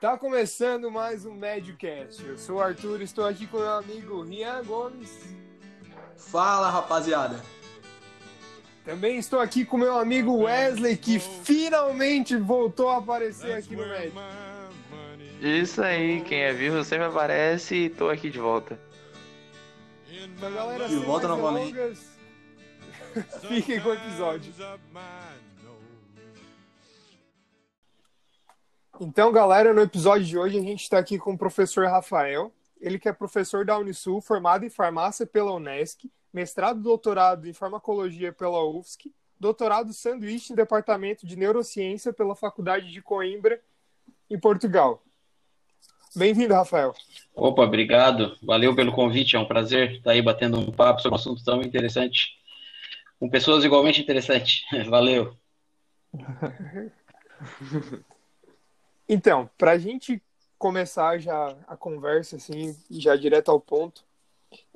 Tá começando mais um Medcast. Eu sou o Arthur, estou aqui com meu amigo Rian Gomes. Fala, rapaziada. Também estou aqui com meu amigo Wesley, que finalmente voltou a aparecer aqui no Med. Isso aí, quem é vivo sempre aparece e tô aqui de volta. Então, galera, De volta novamente. Fiquem com o episódio. Então, galera, no episódio de hoje a gente está aqui com o professor Rafael. Ele que é professor da Unisul, formado em farmácia pela Unesc, mestrado e doutorado em farmacologia pela UFSC, doutorado sanduíche em departamento de neurociência pela Faculdade de Coimbra, em Portugal. Bem-vindo, Rafael. Opa, obrigado. Valeu pelo convite. É um prazer estar aí batendo um papo sobre um assunto tão interessante, com pessoas igualmente interessantes. Valeu. Então, para a gente começar já a conversa, assim, já direto ao ponto,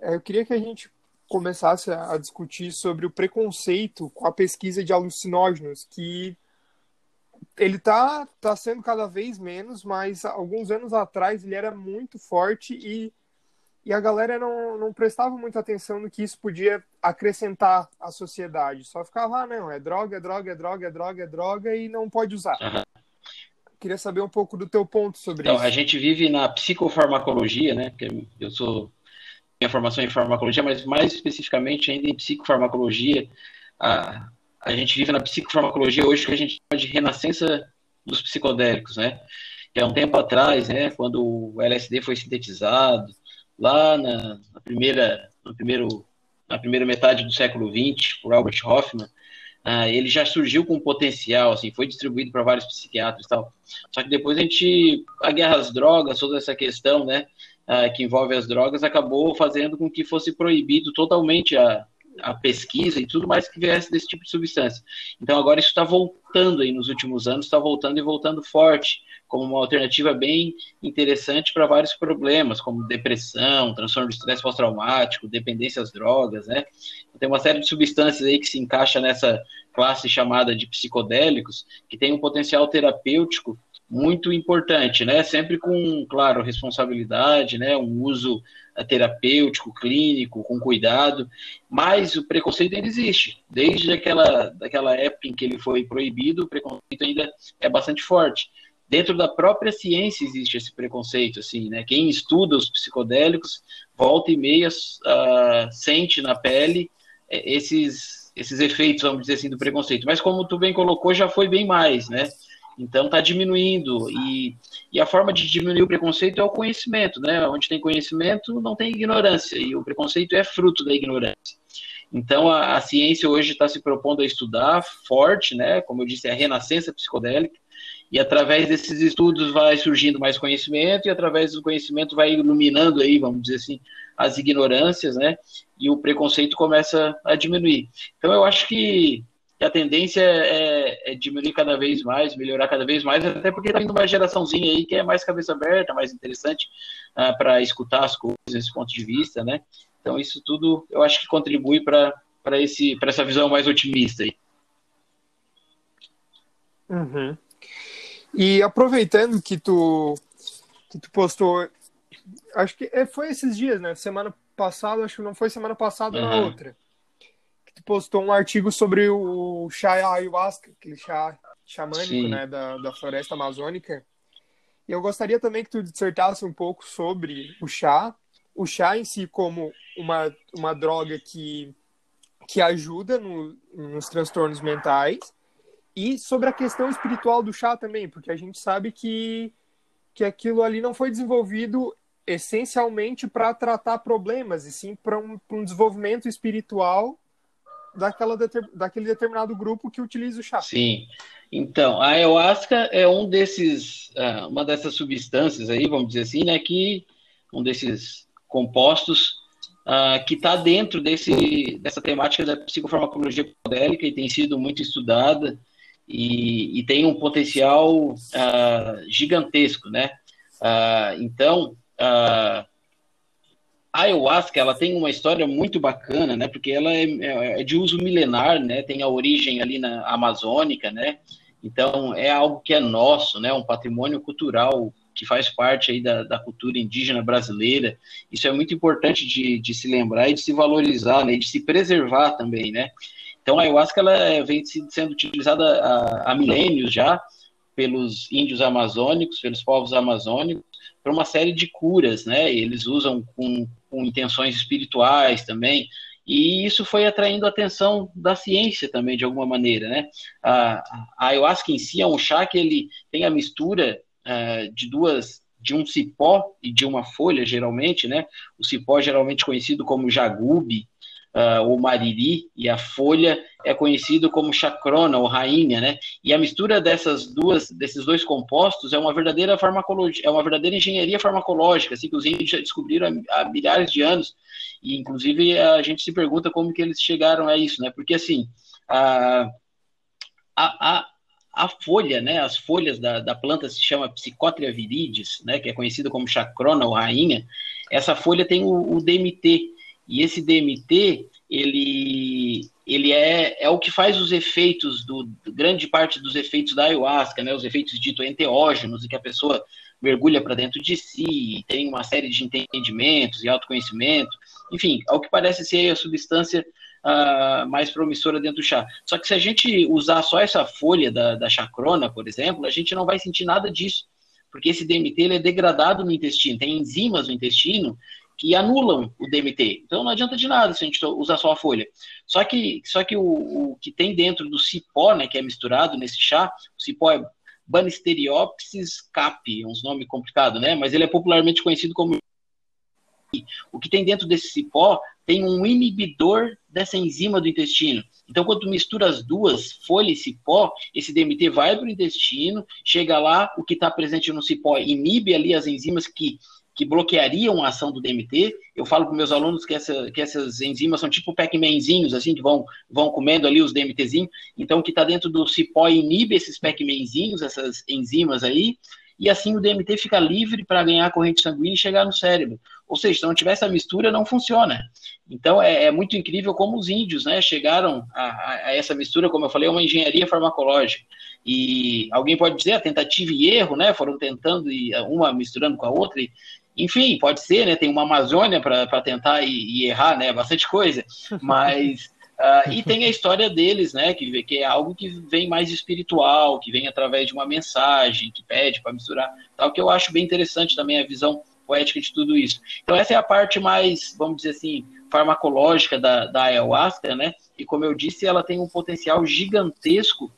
eh, eu queria que a gente começasse a discutir sobre o preconceito com a pesquisa de alucinógenos, que ele tá, tá sendo cada vez menos, mas alguns anos atrás ele era muito forte e, e a galera não, não prestava muita atenção no que isso podia acrescentar à sociedade. Só ficava, ah, não, é droga, é droga, é droga, é droga, é droga e não pode usar. Aham. Queria saber um pouco do teu ponto sobre Então, isso. a gente vive na psicofarmacologia, né? Porque eu sou minha formação em farmacologia, mas mais especificamente ainda em psicofarmacologia. A, a gente vive na psicofarmacologia hoje que a gente chama de renascença dos psicodélicos, né? Que há um tempo atrás, né, quando o LSD foi sintetizado, lá na, na primeira, no primeiro, na primeira metade do século XX, por Albert Hoffman, ah, ele já surgiu com potencial, assim, foi distribuído para vários psiquiatras e tal. Só que depois a gente, a guerra às drogas, toda essa questão, né, ah, que envolve as drogas, acabou fazendo com que fosse proibido totalmente a, a pesquisa e tudo mais que viesse desse tipo de substância. Então agora isso está voltando aí nos últimos anos, está voltando e voltando forte, como uma alternativa bem interessante para vários problemas, como depressão, transtorno de estresse pós-traumático, dependência às drogas, né? Tem uma série de substâncias aí que se encaixa nessa classe chamada de psicodélicos, que tem um potencial terapêutico muito importante, né? Sempre com, claro, responsabilidade, né? Um uso eh, terapêutico, clínico, com cuidado, mas o preconceito ainda existe. Desde aquela daquela época em que ele foi proibido, o preconceito ainda é bastante forte. Dentro da própria ciência existe esse preconceito, assim, né? Quem estuda os psicodélicos, volta e meia ah, sente na pele eh, esses, esses efeitos, vamos dizer assim, do preconceito. Mas como tu bem colocou, já foi bem mais, né? Então está diminuindo e, e a forma de diminuir o preconceito é o conhecimento, né? Onde tem conhecimento não tem ignorância e o preconceito é fruto da ignorância. Então a, a ciência hoje está se propondo a estudar forte, né? Como eu disse, é a renascença psicodélica e através desses estudos vai surgindo mais conhecimento e através do conhecimento vai iluminando aí, vamos dizer assim, as ignorâncias, né? E o preconceito começa a diminuir. Então eu acho que a tendência é, é diminuir cada vez mais, melhorar cada vez mais, até porque está vindo uma geraçãozinha aí que é mais cabeça aberta, mais interessante para escutar as coisas desse ponto de vista, né? Então isso tudo eu acho que contribui para esse para essa visão mais otimista aí. Uhum. E aproveitando que tu, que tu postou, acho que é, foi esses dias, né? Semana passada, acho que não foi semana passada, na Uhum. outra. Que tu postou um artigo sobre o chá ayahuasca, aquele chá xamânico, Sim. né? Da, da floresta amazônica. E eu gostaria também que tu dissertasse um pouco sobre o chá, o chá em si como uma, uma droga que, que ajuda no, nos transtornos mentais e sobre a questão espiritual do chá também, porque a gente sabe que, que aquilo ali não foi desenvolvido essencialmente para tratar problemas, e sim para um, um desenvolvimento espiritual daquela daquele determinado grupo que utiliza o chá. Sim. Então, a ayahuasca é um desses, ah, uma dessas substâncias aí, vamos dizer assim, né, que um desses compostos ah, que está dentro desse, dessa temática da psicofarmacologia psicodélica e tem sido muito estudada e, e tem um potencial ah, gigantesco, né? Ah, então, ah, a ayahuasca ela tem uma história muito bacana, né? Porque ela é, é de uso milenar, né? Tem a origem ali na amazônica, né? Então é algo que é nosso, né? Um patrimônio cultural que faz parte aí da, da cultura indígena brasileira. Isso é muito importante de, de se lembrar e de se valorizar, né, e de se preservar também, né? Então, a ayahuasca ela vem sendo utilizada há, há milênios já pelos índios amazônicos, pelos povos amazônicos, para uma série de curas, né? Eles usam com, com intenções espirituais também, e isso foi atraindo a atenção da ciência também, de alguma maneira, né? A, a ayahuasca em si é um chá que ele tem a mistura uh, de duas, de um cipó e de uma folha, geralmente, né? O cipó geralmente conhecido como jagube, uh, ou mariri, e a folha é conhecido como chacrona ou rainha, né? E a mistura dessas duas, desses dois compostos é uma verdadeira farmacologia, é uma verdadeira engenharia farmacológica, assim que os índios já descobriram há, milhares de anos. E inclusive a gente se pergunta como que eles chegaram a isso, né? Porque assim, a, a, a a folha, né, as folhas da, da planta se chama Psychotria viridis, né, que é conhecida como chacrona ou rainha. Essa folha tem o, o DMT, e esse DMT, ele, ele é, é o que faz os efeitos, do, grande parte dos efeitos da ayahuasca, né, os efeitos dito enteógenos, em que a pessoa mergulha para dentro de si, tem uma série de entendimentos e autoconhecimento, enfim, ao que parece ser a substância uh, mais promissora dentro do chá. Só que se a gente usar só essa folha da, da chacrona, por exemplo, a gente não vai sentir nada disso, porque esse DMT ele é degradado no intestino, tem enzimas no intestino que anulam o DMT. Então não adianta de nada se a gente usar só a folha. Só que, só que o, o que tem dentro do cipó, né, que é misturado nesse chá, o cipó é Banisteriopsis capi, é um nome complicado, né? Mas ele é popularmente conhecido como o que tem dentro desse cipó tem um inibidor dessa enzima do intestino. Então, quando tu mistura as duas, folha e cipó, esse DMT vai para o intestino, chega lá, o que está presente no cipó inibe ali as enzimas que que bloqueariam a ação do DMT. Eu falo para meus alunos que, essa, que essas enzimas são tipo Pac-Manzinhos, assim, que vão, vão comendo ali os DMTzinhos. Então, o que está dentro do cipó inibe esses Pac-Manzinhos, essas enzimas aí, e assim o DMT fica livre para ganhar corrente sanguínea e chegar no cérebro. Ou seja, se não tiver essa mistura, não funciona. Então, é, é muito incrível como os índios né, chegaram a, a, essa mistura, como eu falei, é uma engenharia farmacológica. E alguém pode dizer a tentativa e erro, né? Foram tentando e uma misturando com a outra e enfim, pode ser, né? Tem uma Amazônia para tentar e, e, errar, né? Bastante coisa. Mas. Uh, e tem a história deles, né? Que, que é algo que vem mais espiritual, que vem através de uma mensagem, que pede para misturar, tal, que eu acho bem interessante também a visão poética de tudo isso. Então, essa é a parte mais, vamos dizer assim, farmacológica da, da ayahuasca, né? E como eu disse, ela tem um potencial gigantesco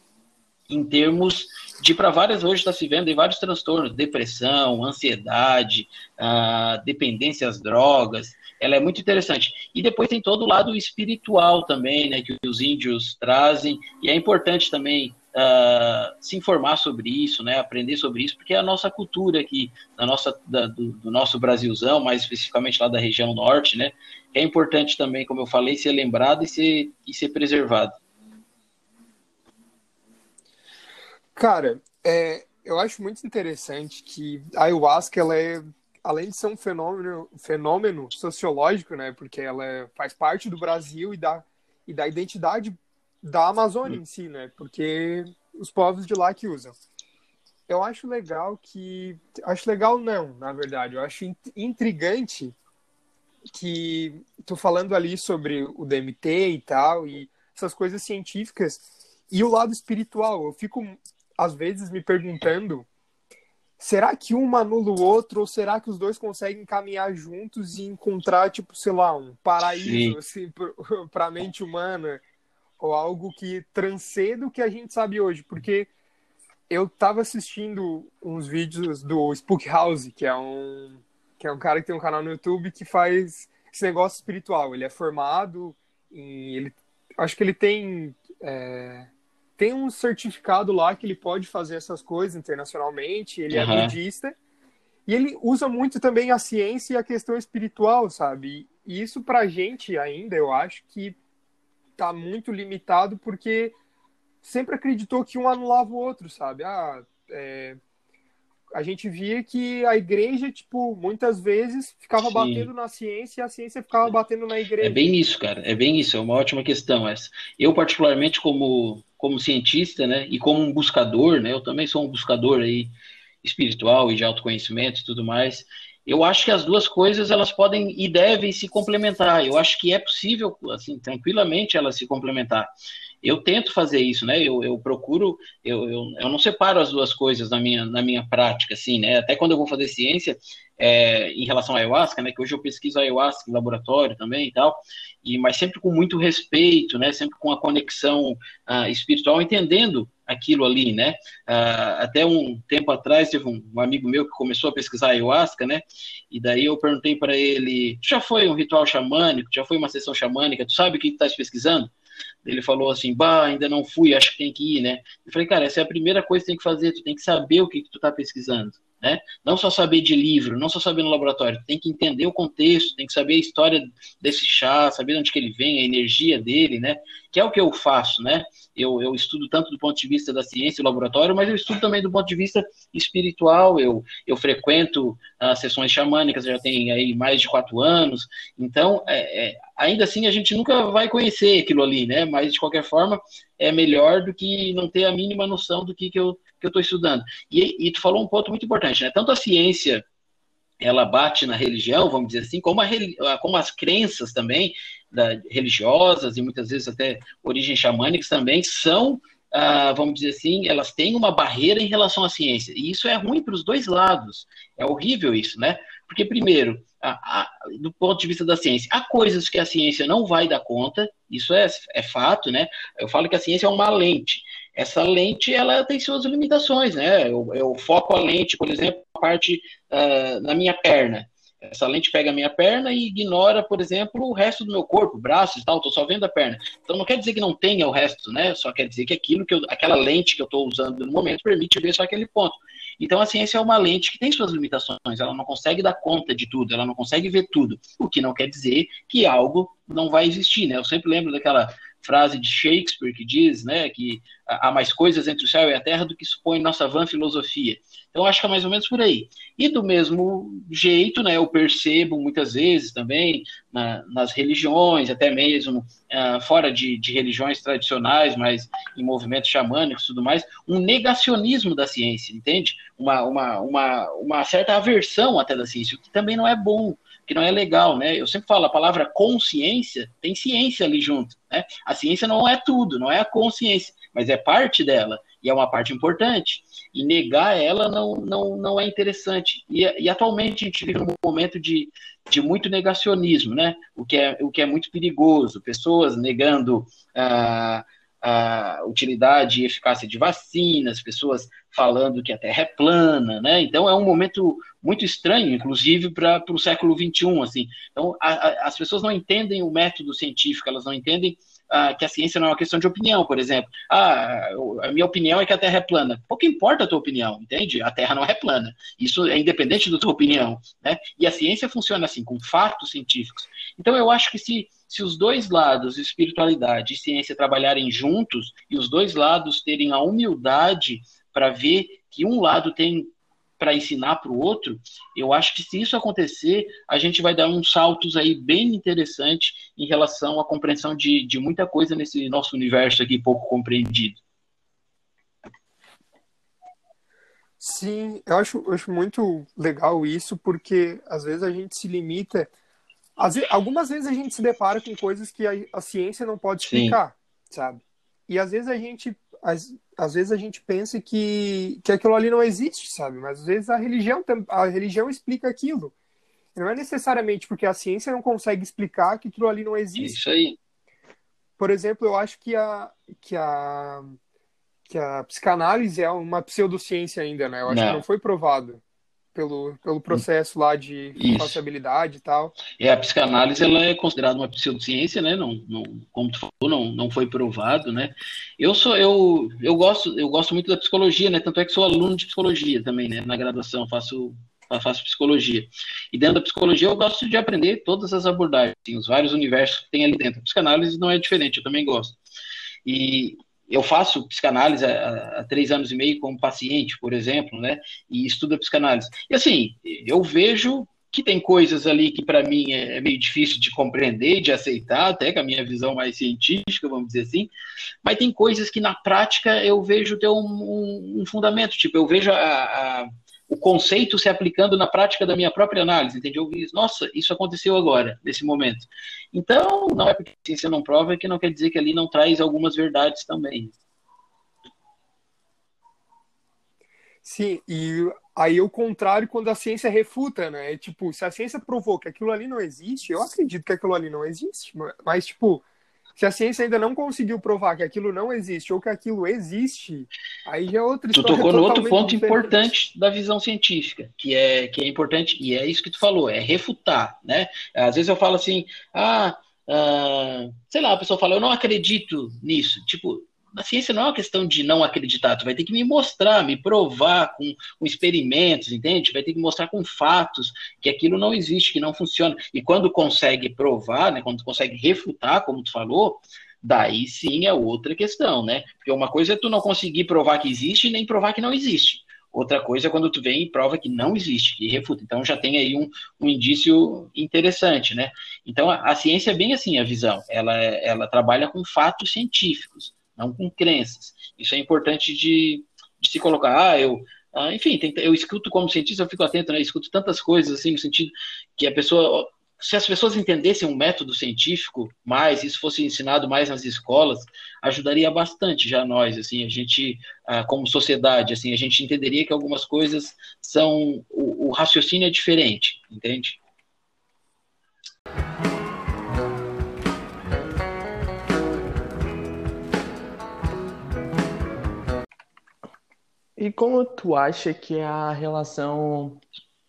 em termos de para várias hoje está se vendo em vários transtornos, depressão, ansiedade, uh, dependência às drogas. Ela é muito interessante. E depois tem todo o lado espiritual também, né, que os índios trazem. E é importante também uh, se informar sobre isso, né, aprender sobre isso, porque é a nossa cultura aqui, da nossa, da, do, do, nosso Brasilzão, mais especificamente lá da região norte, né, é importante também, como eu falei, ser lembrado e ser, e ser preservado. Cara, é, eu acho muito interessante que a ayahuasca, ela é, além de ser um fenômeno, fenômeno sociológico, né, porque ela é, faz parte do Brasil e da, e da identidade da Amazônia em si, né, porque os povos de lá que usam. Eu acho legal que. Acho legal, não, na verdade. Eu acho intrigante que tô falando ali sobre o DMT e tal, e essas coisas científicas, e o lado espiritual. Eu fico às vezes me perguntando será que um anula o outro ou será que os dois conseguem caminhar juntos e encontrar, tipo, sei lá, um paraíso assim, para a mente humana ou algo que transcenda o que a gente sabe hoje? Porque eu tava assistindo uns vídeos do Spook House, que é um que é um cara que tem um canal no YouTube que faz esse negócio espiritual. Ele é formado em ele acho que ele tem é, tem um certificado lá que ele pode fazer essas coisas internacionalmente, ele uhum. é budista, e ele usa muito também a ciência e a questão espiritual, sabe? E isso pra gente ainda, eu acho que tá muito limitado porque sempre acreditou que um anulava o outro, sabe? Ah, é... a gente via que a igreja, tipo, muitas vezes ficava Sim. batendo na ciência e a ciência ficava batendo na igreja. É bem isso, cara. É bem isso. É uma ótima questão essa. Eu, particularmente, como como cientista, né, e como um buscador, né, eu também sou um buscador aí espiritual e de autoconhecimento e tudo mais. Eu acho que as duas coisas elas podem e devem se complementar. Eu acho que é possível, assim, tranquilamente elas se complementar eu tento fazer isso, né? Eu, eu procuro, eu, eu, eu, não separo as duas coisas na minha, na minha prática, assim, né? Até quando eu vou fazer ciência, é, em relação à ayahuasca, né? Que hoje eu pesquiso ayahuasca em laboratório também e tal, e, mas sempre com muito respeito, né? Sempre com a conexão uh, espiritual, entendendo aquilo ali, né? Uh, até um tempo atrás teve um, um, amigo meu que começou a pesquisar ayahuasca, né? E daí eu perguntei para ele: já foi um ritual xamânico? Já foi uma sessão xamânica? Tu sabe o que tu estás pesquisando? Ele falou assim, bah, ainda não fui, acho que tem que ir, né? Eu falei, cara, essa é a primeira coisa que tem que fazer, tu tem que saber o que, que tu tá pesquisando, né? Não só saber de livro, não só saber no laboratório, tem que entender o contexto, tem que saber a história desse chá, saber de onde que ele vem, a energia dele, né? Que é o que eu faço, né? Eu, eu estudo tanto do ponto de vista da ciência e laboratório, mas eu estudo também do ponto de vista espiritual. Eu, eu frequento as sessões xamânicas, já tem aí mais de quatro anos. Então, é, é, ainda assim, a gente nunca vai conhecer aquilo ali, né? Mas, de qualquer forma, é melhor do que não ter a mínima noção do que, que eu que eu estou estudando. E, e tu falou um ponto muito importante, né? Tanto a ciência ela bate na religião, vamos dizer assim, como, a, como as crenças também da, religiosas e muitas vezes até origens xamânicas também são, ah, vamos dizer assim, elas têm uma barreira em relação à ciência. E isso é ruim para os dois lados. É horrível isso, né? Porque, primeiro, a, a, do ponto de vista da ciência, há coisas que a ciência não vai dar conta, isso é, é fato, né? Eu falo que a ciência é uma lente essa lente ela tem suas limitações, né? Eu, eu foco a lente, por exemplo, a parte uh, na minha perna. Essa lente pega a minha perna e ignora, por exemplo, o resto do meu corpo, braços e tal, estou só vendo a perna. Então não quer dizer que não tenha o resto, né? Só quer dizer que aquilo que eu, aquela lente que eu estou usando no momento permite ver só aquele ponto. Então a ciência é uma lente que tem suas limitações, ela não consegue dar conta de tudo, ela não consegue ver tudo, o que não quer dizer que algo não vai existir, né? Eu sempre lembro daquela frase de Shakespeare que diz né, que há mais coisas entre o céu e a terra do que supõe nossa vã filosofia. Então, acho que é mais ou menos por aí. E do mesmo jeito, né, eu percebo muitas vezes também na, nas religiões, até mesmo uh, fora de, de, religiões tradicionais, mas em movimentos xamânicos e tudo mais, um negacionismo da ciência, entende? Uma, uma, uma, uma certa aversão até da ciência, o que também não é bom que não é legal, né? Eu sempre falo, a palavra consciência tem ciência ali junto, né? A ciência não é tudo, não é a consciência, mas é parte dela e é uma parte importante. E negar ela não, não, não é interessante. E, e atualmente a gente vive um momento de, de muito negacionismo, né? O que é, o que é muito perigoso. Pessoas negando ah, a utilidade e eficácia de vacinas, pessoas falando que a Terra é plana, né? Então é um momento muito estranho, inclusive para o século XXI, assim. Então a, a, as pessoas não entendem o método científico, elas não entendem ah, que a ciência não é uma questão de opinião, por exemplo. Ah, a minha opinião é que a Terra é plana. Pouco importa a tua opinião, entende? A Terra não é plana. Isso é independente da tua opinião, né? E a ciência funciona assim, com fatos científicos. Então eu acho que se se os dois lados, espiritualidade e ciência, trabalharem juntos e os dois lados terem a humildade para ver que um lado tem para ensinar para o outro, eu acho que se isso acontecer, a gente vai dar uns saltos aí bem interessantes em relação à compreensão de, de muita coisa nesse nosso universo aqui pouco compreendido. Sim, eu acho, eu acho muito legal isso, porque às vezes a gente se limita às, algumas vezes a gente se depara com coisas que a, a ciência não pode explicar, Sim. sabe? E às vezes a gente às, às vezes a gente pensa que, que aquilo ali não existe, sabe? Mas às vezes a religião a religião explica aquilo. Não é necessariamente porque a ciência não consegue explicar que aquilo ali não existe. Isso aí. Por exemplo, eu acho que a que a que a psicanálise é uma pseudociência ainda, né? Eu acho não. que não foi provado pelo, pelo processo lá de responsabilidade e tal. É, a psicanálise ela é considerada uma pseudociência, né? Não, não, como tu falou, não, não foi provado, né? Eu sou eu, eu gosto eu gosto muito da psicologia, né? Tanto é que sou aluno de psicologia também, né? Na graduação faço faço psicologia. E dentro da psicologia eu gosto de aprender todas as abordagens, os vários universos que tem ali dentro. A psicanálise não é diferente, eu também gosto. E, eu faço psicanálise há, há, três anos e meio como paciente, por exemplo, né? E estudo a psicanálise. E assim, eu vejo que tem coisas ali que para mim é, é meio difícil de compreender, de aceitar, até com a minha visão mais científica, vamos dizer assim, mas tem coisas que na prática eu vejo ter um, um, fundamento, tipo, eu vejo a, a, o conceito se aplicando na prática da minha própria análise, entende? Eu vi, nossa, isso aconteceu agora, nesse momento. Então, não é porque a ciência não prova que não quer dizer que ali não traz algumas verdades também. Sim, e aí o contrário quando a ciência refuta, né? Tipo, se a ciência provou que aquilo ali não existe, eu acredito que aquilo ali não existe, mas tipo, se a ciência ainda não conseguiu provar que aquilo não existe ou que aquilo existe, aí já é outra história. Tu tocou no outro ponto diferente. importante da visão científica, que é que é importante e é isso que tu falou, é refutar, né? Às vezes eu falo assim, ah, ah sei lá, a pessoa fala, eu não acredito nisso, tipo a ciência não é uma questão de não acreditar, tu vai ter que me mostrar, me provar com, com experimentos, entende? Vai ter que mostrar com fatos que aquilo não existe, que não funciona. E quando consegue provar, né, quando consegue refutar, como tu falou, daí sim é outra questão, né? Porque uma coisa é tu não conseguir provar que existe nem provar que não existe. Outra coisa é quando tu vem e prova que não existe, que refuta. Então já tem aí um, um indício interessante, né? Então a, a, ciência é bem assim a visão. Ela, ela trabalha com fatos científicos não com crenças. Isso é importante de, de se colocar. Ah, eu, ah, enfim, tem, eu escuto como cientista, eu fico atento, né? Eu escuto tantas coisas assim no sentido que a pessoa, se as pessoas entendessem um método científico mais, isso fosse ensinado mais nas escolas, ajudaria bastante já nós, assim, a gente, ah, como sociedade, assim, a gente entenderia que algumas coisas são o, o raciocínio é diferente, entende? E como tu acha que a relação,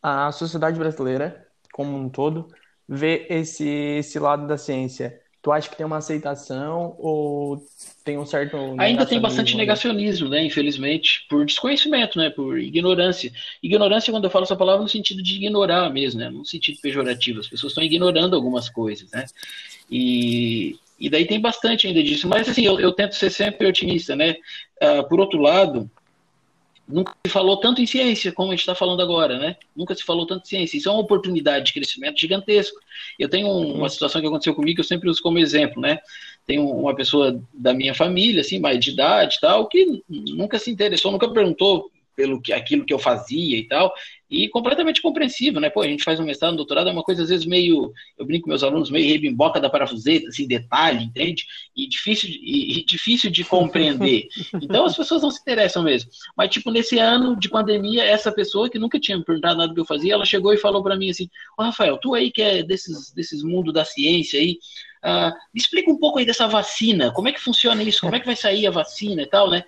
a sociedade brasileira como um todo, vê esse, esse lado da ciência? Tu acha que tem uma aceitação ou tem um certo. Ainda tem bastante negacionismo, né? Infelizmente, por desconhecimento, né? Por ignorância. Ignorância, quando eu falo essa palavra, no sentido de ignorar mesmo, né? No sentido pejorativo. As pessoas estão ignorando algumas coisas, né? E, e daí tem bastante ainda disso. Mas, assim, eu, eu tento ser sempre otimista, né? Uh, por outro lado, Nunca se falou tanto em ciência como a gente está falando agora, né? Nunca se falou tanto em ciência. Isso é uma oportunidade de crescimento gigantesco. Eu tenho uma situação que aconteceu comigo que eu sempre uso como exemplo, né? Tem uma pessoa da minha família, assim, mais de idade tal, que nunca se interessou, nunca perguntou pelo que aquilo que eu fazia e tal, e completamente compreensível, né? Pô, a gente faz um mestrado, um doutorado, é uma coisa às vezes meio, eu brinco com meus alunos, meio rebimboca da parafuseta, assim, detalhe, entende? E difícil, e, e difícil de compreender. Então as pessoas não se interessam mesmo. Mas, tipo, nesse ano de pandemia, essa pessoa que nunca tinha me perguntado nada do que eu fazia, ela chegou e falou para mim assim, ô Rafael, tu aí que é desses, desses mundos da ciência aí, Uh, explica um pouco aí dessa vacina, como é que funciona isso, como é que vai sair a vacina e tal, né?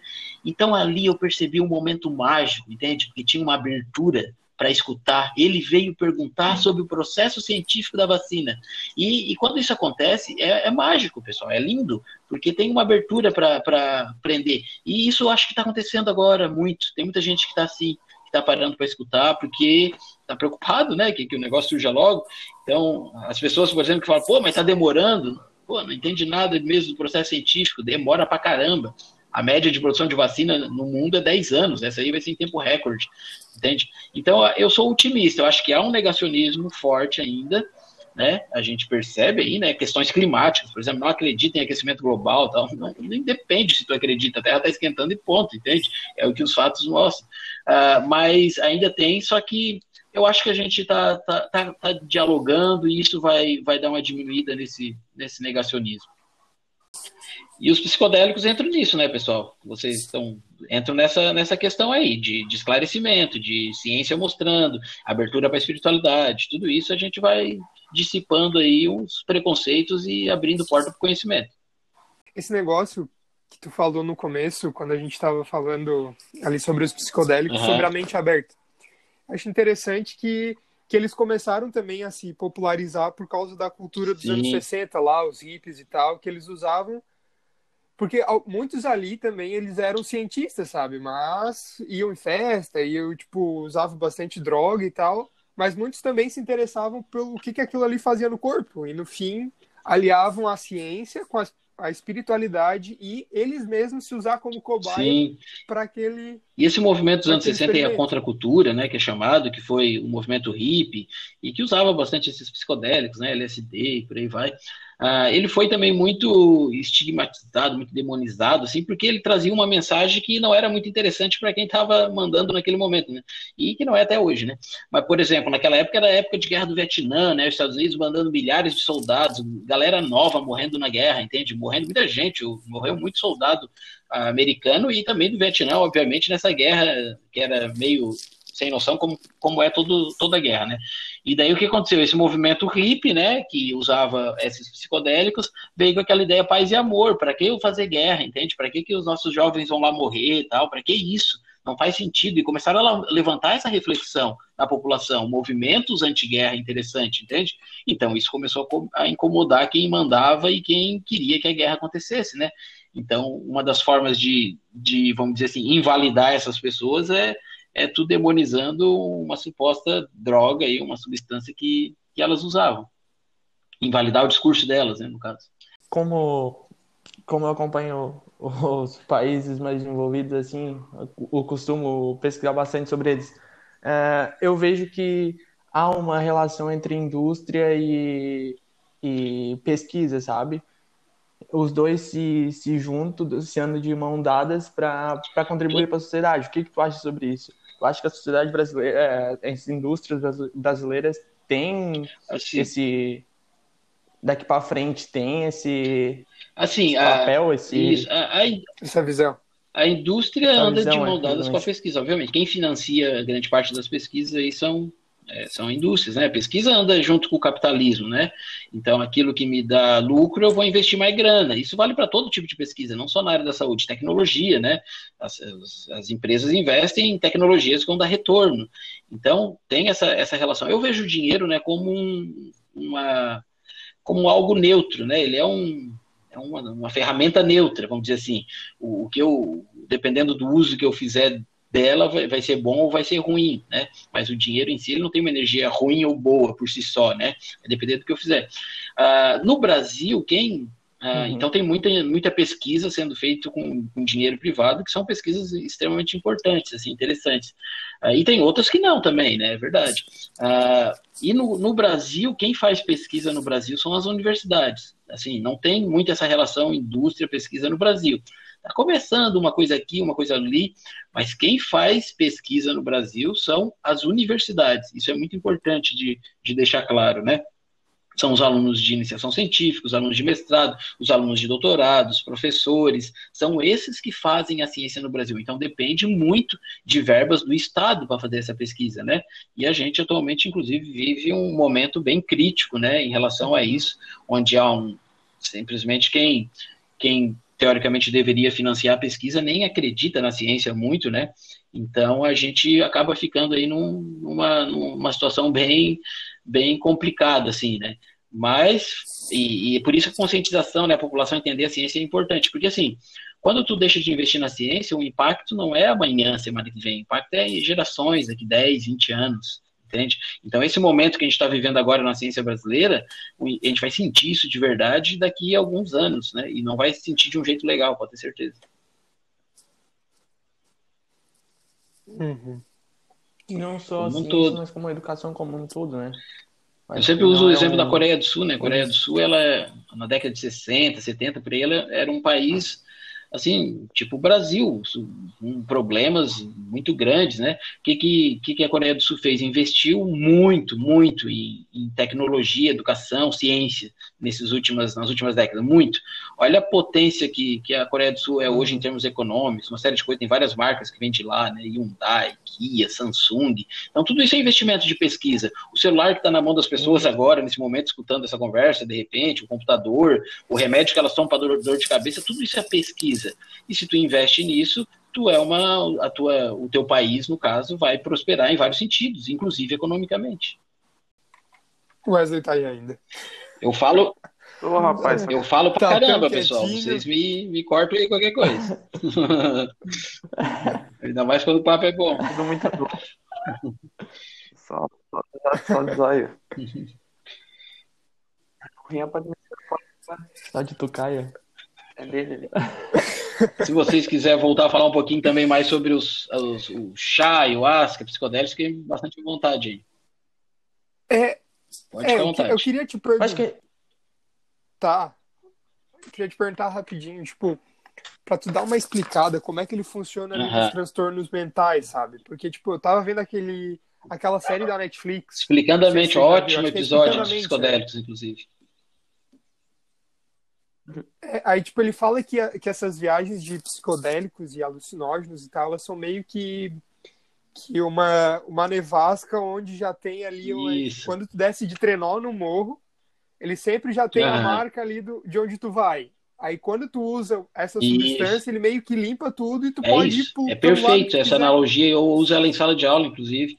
Então ali eu percebi um momento mágico, entende? Porque tinha uma abertura para escutar. Ele veio perguntar sobre o processo científico da vacina. E, e quando isso acontece, é, é, mágico, pessoal, é lindo, porque tem uma abertura para aprender. E isso eu acho que está acontecendo agora muito. Tem muita gente que está assim, que está parando para escutar, porque está preocupado, né, que, que o negócio surja logo. Então, as pessoas, por exemplo, que falam, pô, mas está demorando. Pô, não entende nada mesmo do processo científico, demora para caramba. A média de produção de vacina no mundo é 10 anos, essa aí vai ser em tempo recorde, entende? Então, eu sou otimista, eu acho que há um negacionismo forte ainda, né? A gente percebe aí, né? Questões climáticas, por exemplo, não acredita em aquecimento global, tal, não, nem depende se tu acredita, a Terra está esquentando e ponto, entende? É o que os fatos mostram. Uh, mas ainda tem, só que eu acho que a gente está tá, tá, tá, dialogando e isso vai, vai dar uma diminuída nesse, nesse negacionismo. E os psicodélicos entram nisso, né, pessoal? Vocês estão entram nessa, nessa questão aí de, de esclarecimento, de ciência mostrando, abertura para a espiritualidade, tudo isso a gente vai dissipando aí uns preconceitos e abrindo porta para o conhecimento. Esse negócio que tu falou no começo, quando a gente estava falando ali sobre os psicodélicos, uhum. sobre a mente aberta. Acho interessante que, que eles começaram também a se popularizar por causa da cultura dos Sim. anos 60 lá, os hippies e tal, que eles usavam porque muitos ali também eles eram cientistas, sabe? Mas iam em festa, iam, tipo, usavam bastante droga e tal. Mas muitos também se interessavam pelo que, que aquilo ali fazia no corpo. E no fim, aliavam a ciência com a, a espiritualidade e eles mesmos se usar como cobaia para aquele. E esse movimento dos anos 60 e a contracultura, né, que é chamado, que foi o movimento hippie, e que usava bastante esses psicodélicos, né, LSD e por aí vai. Uh, ele foi também muito estigmatizado, muito demonizado, assim, porque ele trazia uma mensagem que não era muito interessante para quem estava mandando naquele momento, né? E que não é até hoje, né? Mas, por exemplo, naquela época era a época de guerra do Vietnã, né? Os Estados Unidos mandando milhares de soldados, galera nova morrendo na guerra, entende? Morrendo muita gente, morreu muito soldado americano e também do Vietnã, obviamente, nessa guerra que era meio sem noção como, como é todo, toda a guerra, né? E daí o que aconteceu? Esse movimento hippie, né, que usava esses psicodélicos, veio com aquela ideia paz e amor, para que eu fazer guerra, entende? Para que, que os nossos jovens vão lá morrer e tal? Para que isso? Não faz sentido. E começaram a levantar essa reflexão na população, movimentos anti-guerra interessante, entende? Então isso começou a incomodar quem mandava e quem queria que a guerra acontecesse, né? Então, uma das formas de, de, vamos dizer assim, invalidar essas pessoas é é tu demonizando uma suposta droga e uma substância que, que elas usavam. Invalidar o discurso delas, né, no caso. Como, como eu acompanho os países mais desenvolvidos, assim, eu costumo pesquisar bastante sobre eles, é, eu vejo que há uma relação entre indústria e, e pesquisa, sabe? Os dois se, se juntam, se andam de mão dadas para contribuir para a sociedade. O que, que tu acha sobre isso? Eu acho que a sociedade brasileira, é, as indústrias brasileiras têm assim, esse daqui para frente tem esse assim papel, a, esse isso, a, a, essa visão. A indústria essa anda visão, de mão dadas é, com a pesquisa, obviamente. Quem financia grande parte das pesquisas aí são é, são indústrias, né? A pesquisa anda junto com o capitalismo, né? Então, aquilo que me dá lucro, eu vou investir mais grana. Isso vale para todo tipo de pesquisa, não só na área da saúde, tecnologia, né? As, as, as, empresas investem em tecnologias que vão dar retorno. Então, tem essa, essa relação. Eu vejo o dinheiro, né, como um, uma, como algo neutro, né? Ele é um é uma, uma ferramenta neutra, vamos dizer assim. O, o que eu, dependendo do uso que eu fizer dela vai, vai, ser bom ou vai ser ruim, né? Mas o dinheiro em si ele não tem uma energia ruim ou boa por si só, né? Vai depender do que eu fizer. Uh, no Brasil, quem Uh, uhum. Então tem muita, muita pesquisa sendo feita com, com, dinheiro privado, que são pesquisas extremamente importantes, assim, interessantes. Uh, e tem outras que não também, né? É verdade. Uh, e no, no, Brasil, quem faz pesquisa no Brasil são as universidades. Assim, não tem muito essa relação indústria-pesquisa no Brasil. Está começando uma coisa aqui, uma coisa ali, mas quem faz pesquisa no Brasil são as universidades. Isso é muito importante de, de deixar claro, né? São os alunos de iniciação científica, os alunos de mestrado, os alunos de doutorado, os professores, são esses que fazem a ciência no Brasil. Então depende muito de verbas do Estado para fazer essa pesquisa, né? E a gente atualmente, inclusive, vive um momento bem crítico, né, em relação a isso, onde há um simplesmente quem quem teoricamente deveria financiar a pesquisa, nem acredita na ciência muito, né? Então a gente acaba ficando aí num, numa, numa situação bem, bem complicada, assim, né? Mas, e, e por isso a conscientização, né, a população entender a ciência é importante, porque assim, quando tu deixa de investir na ciência, o impacto não é amanhã, semana que vem, o impacto é em gerações, daqui 10, 20 anos entende? Então, esse momento que a gente está vivendo agora na ciência brasileira, a gente vai sentir isso de verdade daqui a alguns anos, né? E não vai sentir de um jeito legal, pode ter certeza. Uhum. Não só como a ciência, todo. mas como a educação como um todo, né? Mas Eu sempre uso o é exemplo um... da Coreia do Sul, né? A Coreia do Sul, ela, na década de 60, 70, por aí, ela era um país assim, tipo o Brasil, com problemas muito grandes, né? O que, que, que a Coreia do Sul fez? Investiu muito, muito em, em tecnologia, educação, ciência nesses últimas, nas últimas décadas, muito. Olha a potência que, que a Coreia do Sul é hoje em termos econômicos, uma série de coisas, tem várias marcas que vêm de lá, né? Hyundai, Kia, Samsung. Então, tudo isso é investimento de pesquisa. O celular que está na mão das pessoas uhum. agora, nesse momento, escutando essa conversa, de repente, o computador, o remédio que elas tomam para dor, dor de cabeça, tudo isso é pesquisa. E se tu investe nisso, tu é uma, a tua, o teu país, no caso, vai prosperar em vários sentidos, inclusive economicamente. O Wesley tá aí ainda. Eu falo. Ô, rapaz, eu falo pra tá caramba, pessoal. Vocês me, me cortam aí qualquer coisa. Ainda mais quando o papo é bom. Tudo muito bom. Só, só, só desaio. Só de tucaia. É. Se vocês quiserem voltar a falar um pouquinho também mais sobre os, os, o chá, o asca, psicodélicos, fiquem bastante vontade aí. É, Pode é, à vontade. Eu, queria te perguntar. Que Tá. Eu queria te perguntar rapidinho, tipo, pra tu dar uma explicada como é que ele funciona ali Aham. nos transtornos mentais, sabe? Porque, tipo, eu tava vendo aquele, aquela série da Netflix. Explicando a mente, ótimo é episódio dos Mente, psicodélicos, inclusive. É, aí, tipo, ele fala que, a- que essas viagens de psicodélicos e alucinógenos e tal, elas são meio que, que uma, uma nevasca onde já tem ali, uma- quando tu desce de trenó no morro, ele sempre já tem a Aham. marca ali do, de onde tu vai. Aí, quando tu usa essa Isso. substância, ele meio que limpa tudo e tu É pode ir isso, pro, é perfeito. Essa quiser. analogia eu uso ela em sala de aula, inclusive.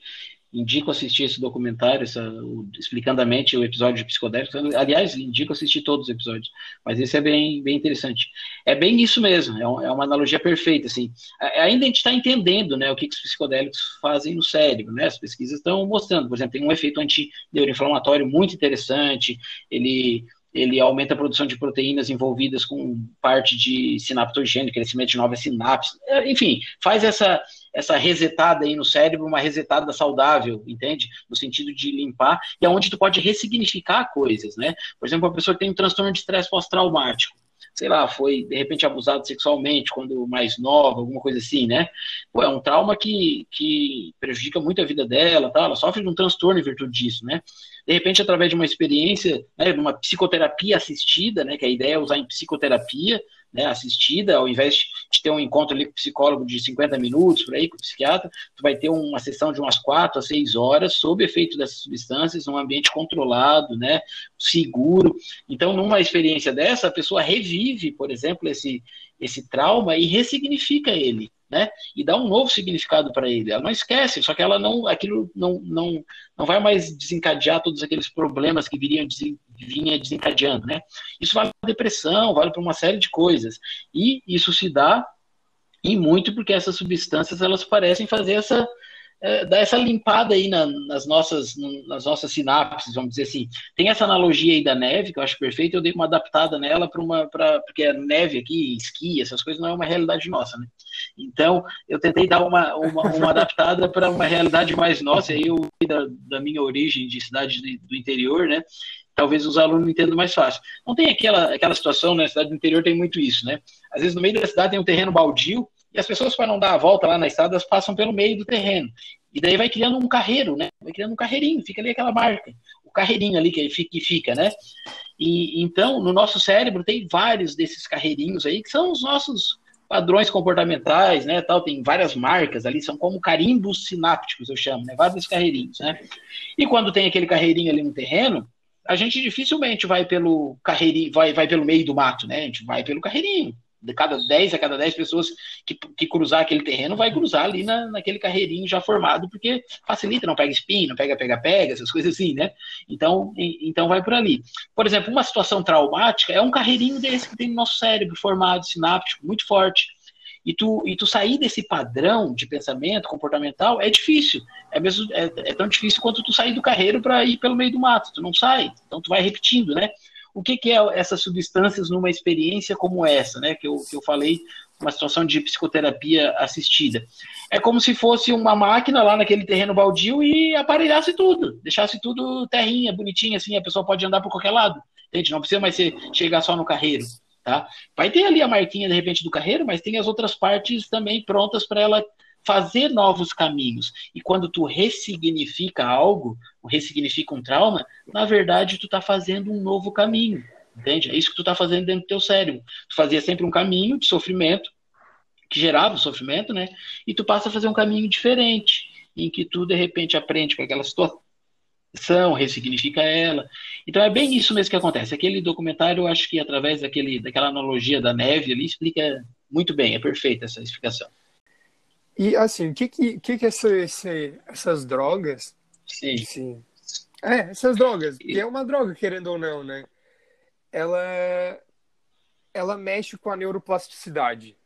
Indico assistir esse documentário, essa, o- explicando a mente, o episódio de psicodélicos. Aliás, indico assistir todos os episódios, mas esse é bem, bem interessante. É bem isso mesmo, é, um- é uma analogia perfeita. Assim. Ainda a gente está entendendo né, o que, que os psicodélicos fazem no cérebro. Né? As pesquisas estão mostrando, por exemplo, tem um efeito anti-neuroinflamatório muito interessante, ele ele aumenta a produção de proteínas envolvidas com parte de sinaptogênio, crescimento de novas sinapses, É, enfim, faz essa, essa resetada aí no cérebro, uma resetada saudável, entende? No sentido de limpar, e é onde tu pode ressignificar coisas, né? Por exemplo, uma pessoa tem um transtorno de estresse pós-traumático, sei lá, foi de repente abusado sexualmente quando mais nova, alguma coisa assim, né? Pô, é um trauma que, que prejudica muito a vida dela, tá? ela sofre de um transtorno em virtude disso, né? De repente, através de uma experiência, né, de uma psicoterapia assistida, né, que a ideia é usar em psicoterapia, né, assistida, ao invés de ter um encontro ali com o psicólogo de 50 minutos, por aí, com o psiquiatra, tu vai ter uma sessão de umas 4 a 6 horas sob efeito dessas substâncias, num ambiente controlado, né, seguro. Então, numa experiência dessa, a pessoa revive, por exemplo, esse, esse trauma e ressignifica ele, né? E dá um novo significado para ele. Ela não esquece, só que ela não, aquilo não, não, não vai mais desencadear todos aqueles problemas que viriam vinha desencadeando, né? Isso vale para depressão, vale para uma série de coisas. E isso se dá e muito porque essas substâncias elas parecem fazer essa é, dar essa limpada aí na, nas, nossas, nas nossas sinapses, vamos dizer assim. Tem essa analogia aí da neve, que eu acho perfeita, eu dei uma adaptada nela para uma. Pra, porque a neve aqui, esqui, essas coisas não é uma realidade nossa, né? Então, eu tentei dar uma, uma, uma adaptada para uma realidade mais nossa, aí eu, da, da minha origem de cidade do interior, né? Talvez os alunos entendam mais fácil. Não tem aquela, aquela situação, né? Na cidade do interior tem muito isso, né? Às vezes no meio da cidade tem um terreno baldio, e as pessoas, para não dar a volta lá na estrada, elas passam pelo meio do terreno. E daí vai criando um carreiro, né? Vai criando um carreirinho, fica ali aquela marca. O carreirinho ali que fica, que fica né? E então, no nosso cérebro tem vários desses carreirinhos aí que são os nossos padrões comportamentais, né, tal, tem várias marcas ali, são como carimbos sinápticos, eu chamo, né, vários carreirinhos, né? E quando tem aquele carreirinho ali no terreno, a gente dificilmente vai pelo carreirinho, vai, vai pelo meio do mato, né? A gente vai pelo carreirinho. De cada 10 a cada 10 pessoas que, que cruzar aquele terreno, vai cruzar ali na, naquele carreirinho já formado, porque facilita, não pega espinho, não pega, pega, pega, essas coisas assim, né? Então, então vai por ali. Por exemplo, uma situação traumática é um carreirinho desse que tem no nosso cérebro, formado, sináptico, muito forte. E tu, e tu sair desse padrão de pensamento comportamental é difícil. É, mesmo, é, é tão difícil quanto tu sair do carreiro para ir pelo meio do mato. Tu não sai, então tu vai repetindo, né? O que, que é essas substâncias numa experiência como essa, né? Que eu, que eu falei, uma situação de psicoterapia assistida. É como se fosse uma máquina lá naquele terreno baldio e aparelhasse tudo, deixasse tudo terrinha, bonitinha, assim, a pessoa pode andar por qualquer lado. Entende? Não precisa mais ser, chegar só no carreiro. Tá? Vai ter ali a marquinha, de repente, do carreiro, mas tem as outras partes também prontas para ela fazer novos caminhos. E quando tu ressignifica algo, ressignifica um trauma, na verdade tu está fazendo um novo caminho. Entende? É isso que tu está fazendo dentro do teu cérebro. Tu fazia sempre um caminho de sofrimento, que gerava sofrimento, né? E tu passa a fazer um caminho diferente, em que tu, de repente, aprende com aquela situação ressignifica ela. Então é bem isso mesmo que acontece. Aquele documentário, eu acho que através daquele, daquela analogia da neve ali, explica muito bem, é perfeita essa explicação. E assim, o que que, que, que essa, esse, essas drogas. Sim. Sim. É, essas drogas, que é uma droga, querendo ou não, né? Ela, ela mexe com a neuroplasticidade.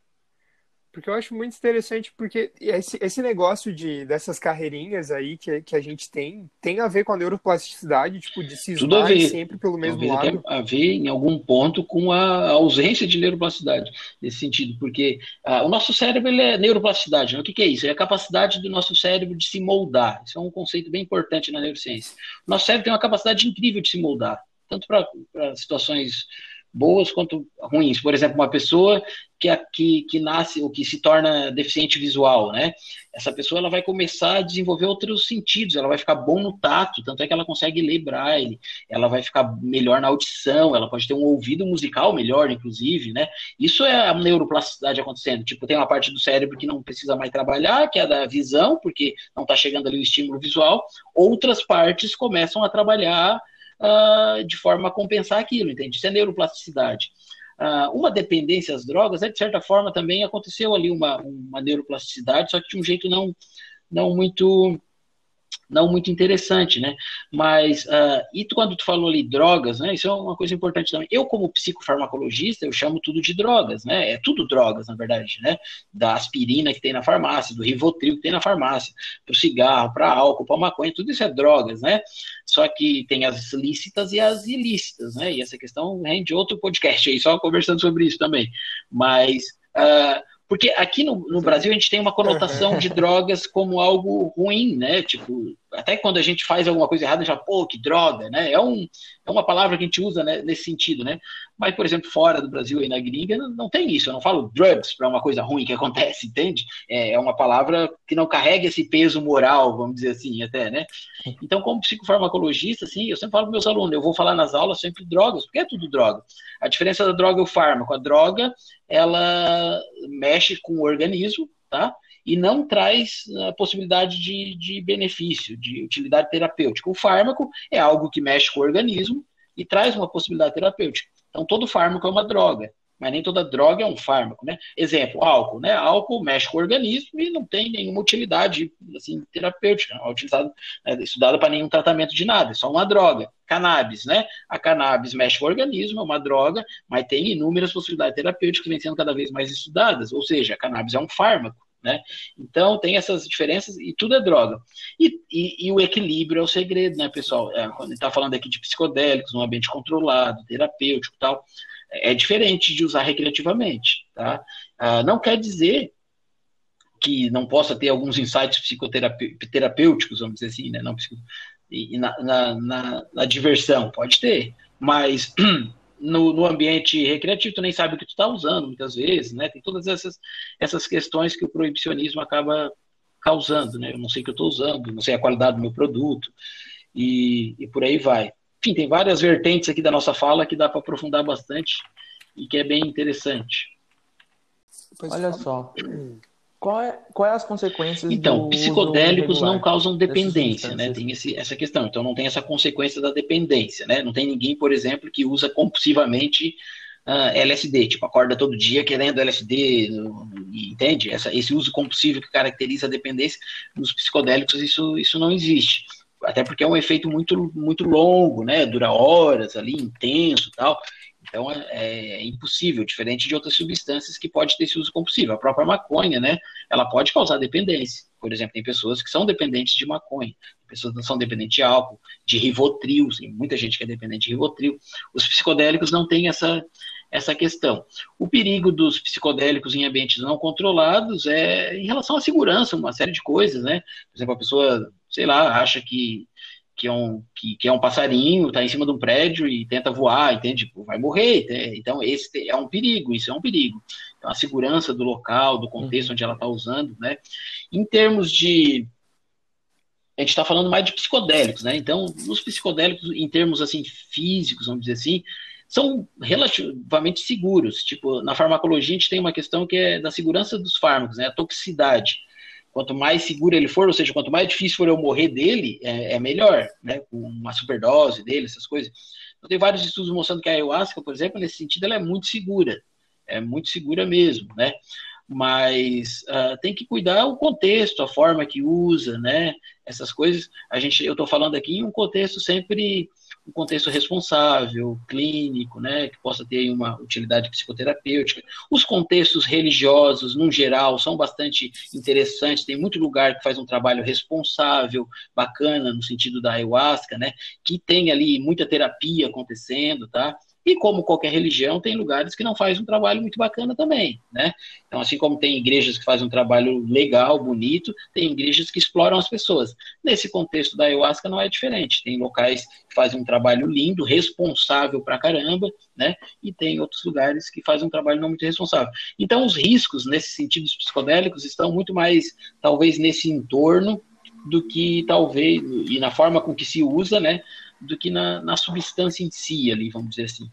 Porque eu acho muito interessante, porque esse, esse negócio de, dessas carreirinhas aí que, que a gente tem, tem a ver com a neuroplasticidade, tipo, de se Tudo ver. sempre pelo mesmo Talvez lado. até a ver em algum ponto com a ausência de neuroplasticidade nesse sentido, porque ah, o nosso cérebro ele é neuroplasticidade. Né? O que, que é isso? É a capacidade do nosso cérebro de se moldar. Isso é um conceito bem importante na neurociência. O nosso cérebro tem uma capacidade incrível de se moldar. tanto para situações boas quanto ruins. Por exemplo, uma pessoa que, que, que nasce ou que se torna deficiente visual, né? Essa pessoa ela vai começar a desenvolver outros sentidos, ela vai ficar bom no tato, tanto é que ela consegue ler braille, ela vai ficar melhor na audição, ela pode ter um ouvido musical melhor, inclusive, né? Isso é a neuroplasticidade acontecendo. Tipo, tem uma parte do cérebro que não precisa mais trabalhar, que é a da visão, porque não está chegando ali o estímulo visual. Outras partes começam a trabalhar uh, de forma a compensar aquilo, entende? Isso é neuroplasticidade. Uh, uma dependência às drogas, é, de certa forma, também aconteceu ali uma, uma neuroplasticidade, só que de um jeito não, não muito não muito interessante, né? Mas, uh, e tu, quando tu falou ali drogas, né? Isso é uma coisa importante também. Eu, como psicofarmacologista, eu chamo tudo de drogas, né? É tudo drogas, na verdade, né? Da aspirina que tem na farmácia, do Rivotril que tem na farmácia, pro cigarro, para álcool, para maconha, tudo isso é drogas, né? Só que tem as lícitas e as ilícitas, né? E essa questão rende outro podcast aí, só conversando sobre isso também. Mas... Uh, porque aqui no, no, Brasil a gente tem uma conotação de drogas como algo ruim, né? Tipo, até quando a gente faz alguma coisa errada, já, pô, que droga, né? É, um, é uma palavra que a gente usa né, nesse sentido, né? Mas, por exemplo, fora do Brasil e na gringa, não, não tem isso. Eu não falo drugs para uma coisa ruim que acontece, entende? É, é uma palavra que não carrega esse peso moral, vamos dizer assim, até, né? Então, como psicofarmacologista, assim, eu sempre falo para meus alunos, eu vou falar nas aulas sempre drogas, porque é tudo droga. A diferença da droga e o fármaco. A droga, ela mexe com o organismo, tá? e não traz a possibilidade de, de benefício, de utilidade terapêutica. O fármaco é algo que mexe com o organismo e traz uma possibilidade terapêutica. Então, todo fármaco é uma droga, mas nem toda droga é um fármaco, né? Exemplo, álcool, né? Álcool mexe com o organismo e não tem nenhuma utilidade assim, terapêutica, não é utilizado, é estudado para nenhum tratamento de nada, é só uma droga. Cannabis, né? A cannabis mexe com o organismo, é uma droga, mas tem inúmeras possibilidades terapêuticas que vêm sendo cada vez mais estudadas, ou seja, a cannabis é um fármaco. Né? Então tem essas diferenças e tudo é droga. E, e, e o equilíbrio é o segredo, né, pessoal? É, quando está falando aqui de psicodélicos, num ambiente controlado, terapêutico tal, é diferente de usar recreativamente. Tá? Ah, não quer dizer que não possa ter alguns insights psicoterapêuticos, vamos dizer assim, né? não, na, na, na, na diversão, pode ter, mas no, no, ambiente recreativo, tu nem sabe o que tu está usando, muitas vezes, né? Tem todas essas, essas questões que o proibicionismo acaba causando, né? Eu não sei o que eu estou usando, não sei a qualidade do meu produto, e, e por aí vai. Enfim, tem várias vertentes aqui da nossa fala que dá para aprofundar bastante e que é bem interessante. Olha só. Qual é, qual é as consequências Então, psicodélicos não causam dependência, né? Tem esse, essa questão. Então, não tem essa consequência da dependência, né? Não tem ninguém, por exemplo, que usa compulsivamente uh, ah, LSD, tipo, acorda todo dia querendo LSD, entende? Essa, esse uso compulsivo que caracteriza a dependência nos psicodélicos, isso, isso não existe. Até porque é um efeito muito, muito longo, né? Dura horas ali, intenso tal. Então é, é, impossível, diferente de outras substâncias que pode ter esse uso compulsivo. A própria maconha, né? Ela pode causar dependência. Por exemplo, tem pessoas que são dependentes de maconha, pessoas que são dependentes de álcool, de Rivotril, tem muita gente que é dependente de Rivotril. Os psicodélicos não têm essa, essa questão. O perigo dos psicodélicos em ambientes não controlados é em relação à segurança, uma série de coisas, né? Por exemplo, a pessoa, sei lá, acha que que é um, que, que é um passarinho, está em cima de um prédio e tenta voar, entende? Tipo, vai morrer. Então, esse é um perigo, isso é um perigo. Então, a segurança do local, do contexto uhum. onde ela está usando, né? Em termos de. A gente está falando mais de psicodélicos, né? Então, os psicodélicos, em termos assim físicos, vamos dizer assim, são relativamente seguros. Tipo, na farmacologia a gente tem uma questão que é da segurança dos fármacos, né? A toxicidade quanto mais seguro ele for, ou seja, quanto mais difícil for eu morrer dele, é, é melhor, né? Com uma superdose dele, essas coisas. Então, tem vários estudos mostrando que a ayahuasca, por exemplo, nesse sentido, ela é muito segura. É muito segura mesmo, né? Mas uh, tem que cuidar o contexto, a forma que usa, né? Essas coisas. A gente, eu estou falando aqui em um contexto sempre um contexto responsável, clínico, né, que possa ter uma utilidade psicoterapêutica. Os contextos religiosos, no geral, são bastante interessantes. Tem muito lugar que faz um trabalho responsável, bacana, no sentido da ayahuasca, né, que tem ali muita terapia acontecendo, tá? E como qualquer religião, tem lugares que não faz um trabalho muito bacana também, né? Então, assim como tem igrejas que fazem um trabalho legal, bonito, tem igrejas que exploram as pessoas. Nesse contexto da ayahuasca não é diferente. Tem locais que fazem um trabalho lindo, responsável pra caramba, né? E tem outros lugares que fazem um trabalho não muito responsável. Então, os riscos, nesse sentido, psicodélicos, estão muito mais, talvez, nesse entorno do que talvez, e na forma com que se usa, né? Do que na, na substância em si ali, vamos dizer assim.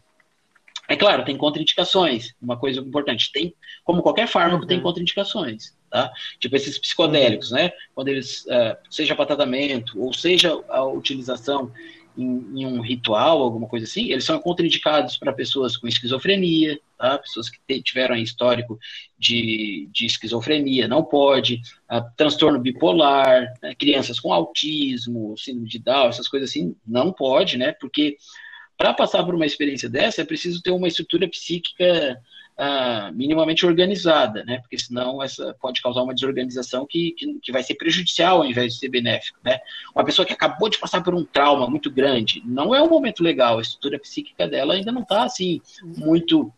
É claro, tem contraindicações, uma coisa importante. Tem, como qualquer fármaco, uhum. tem contraindicações, tá? Tipo esses psicodélicos, uhum. né? Quando eles, uh, seja para tratamento, ou seja a utilização em, em, um ritual, alguma coisa assim, eles são contraindicados para pessoas com esquizofrenia, tá? Pessoas que tiveram histórico de, de esquizofrenia, não pode. Uh, transtorno bipolar, né? crianças com autismo, síndrome de Down, essas coisas assim, não pode, né? Porque para passar por uma experiência dessa é preciso ter uma estrutura psíquica uh, minimamente organizada, né? Porque senão essa pode causar uma desorganização que, que, que, vai ser prejudicial ao invés de ser benéfico, né? Uma pessoa que acabou de passar por um trauma muito grande, não é um momento legal, a estrutura psíquica dela ainda não está assim muito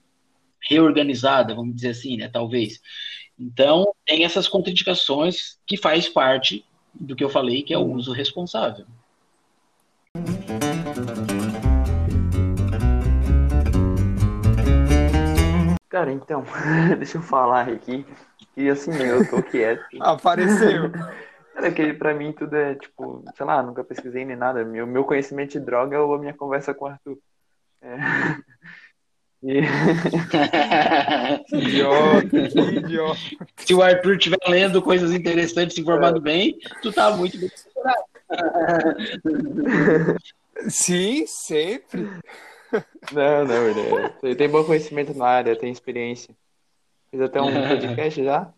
reorganizada, vamos dizer assim, né? Talvez. Então tem essas contraindicações que faz parte do que eu falei, que é o uso responsável. Cara, então, deixa eu falar aqui. E assim, eu tô quieto. Apareceu. Cara, que pra mim tudo é, tipo, sei lá, nunca pesquisei nem nada. Meu, meu conhecimento de droga ou a minha conversa com o Arthur. É. E... que idiota, que idiota. Se o Arthur estiver lendo coisas interessantes, informado é. bem, tu tá muito bem Sim, sempre. Não, não, ele tem bom conhecimento na área, tem experiência. Fiz até um podcast já.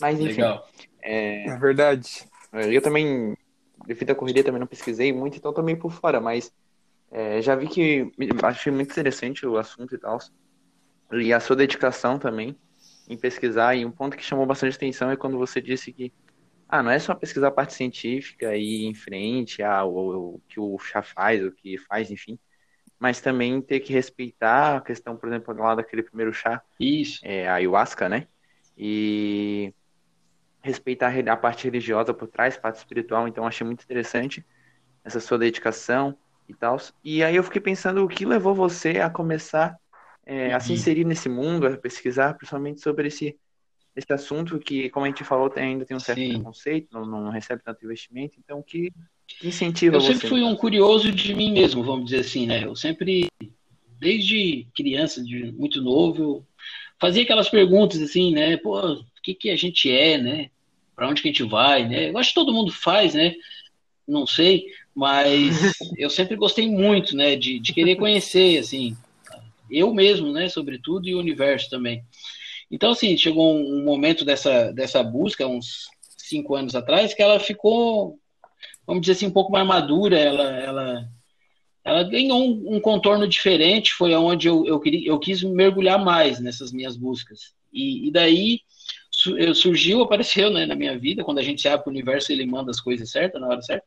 Mas enfim. Legal. É, é verdade. Eu também, devido à correria, também não pesquisei muito, então meio por fora, mas é, já vi que achei muito interessante o assunto e tal. E a sua dedicação também em pesquisar. E um ponto que chamou bastante atenção é quando você disse que ah, não é só pesquisar a parte científica e ir em frente ao, o que o chá faz, o que faz, enfim mas também ter que respeitar a questão, por exemplo, lá daquele primeiro chá. Isso. É, a ayahuasca, né? E respeitar a parte religiosa por trás, parte espiritual. Então, achei muito interessante essa sua dedicação e tal. E aí eu fiquei pensando o que levou você a começar é, a se uhum. inserir nesse mundo, a pesquisar, principalmente sobre esse, esse assunto que, como a gente falou, ainda tem um certo Sim. preconceito, não, não recebe tanto investimento. Então, o que que incentiva Eu você? sempre fui um curioso de mim mesmo, vamos dizer assim, né? Eu sempre, desde criança, de muito novo, fazia aquelas perguntas assim, né? Pô, o que, que a gente é, né? Para onde que a gente vai, né? Eu acho que todo mundo faz, né? Não sei, mas eu sempre gostei muito, né? De, de querer conhecer, assim, eu mesmo, né? Sobretudo e o universo também. Então, assim, chegou um momento dessa, dessa busca, uns cinco anos atrás, que ela ficou vamos dizer assim, um pouco mais madura, ela, ela, ela ganhou um, um contorno diferente, foi onde eu, eu, queria, eu quis mergulhar mais nessas minhas buscas. E, e daí surgiu, apareceu né, na minha vida, quando a gente abre o universo, ele manda as coisas certas, na hora certa.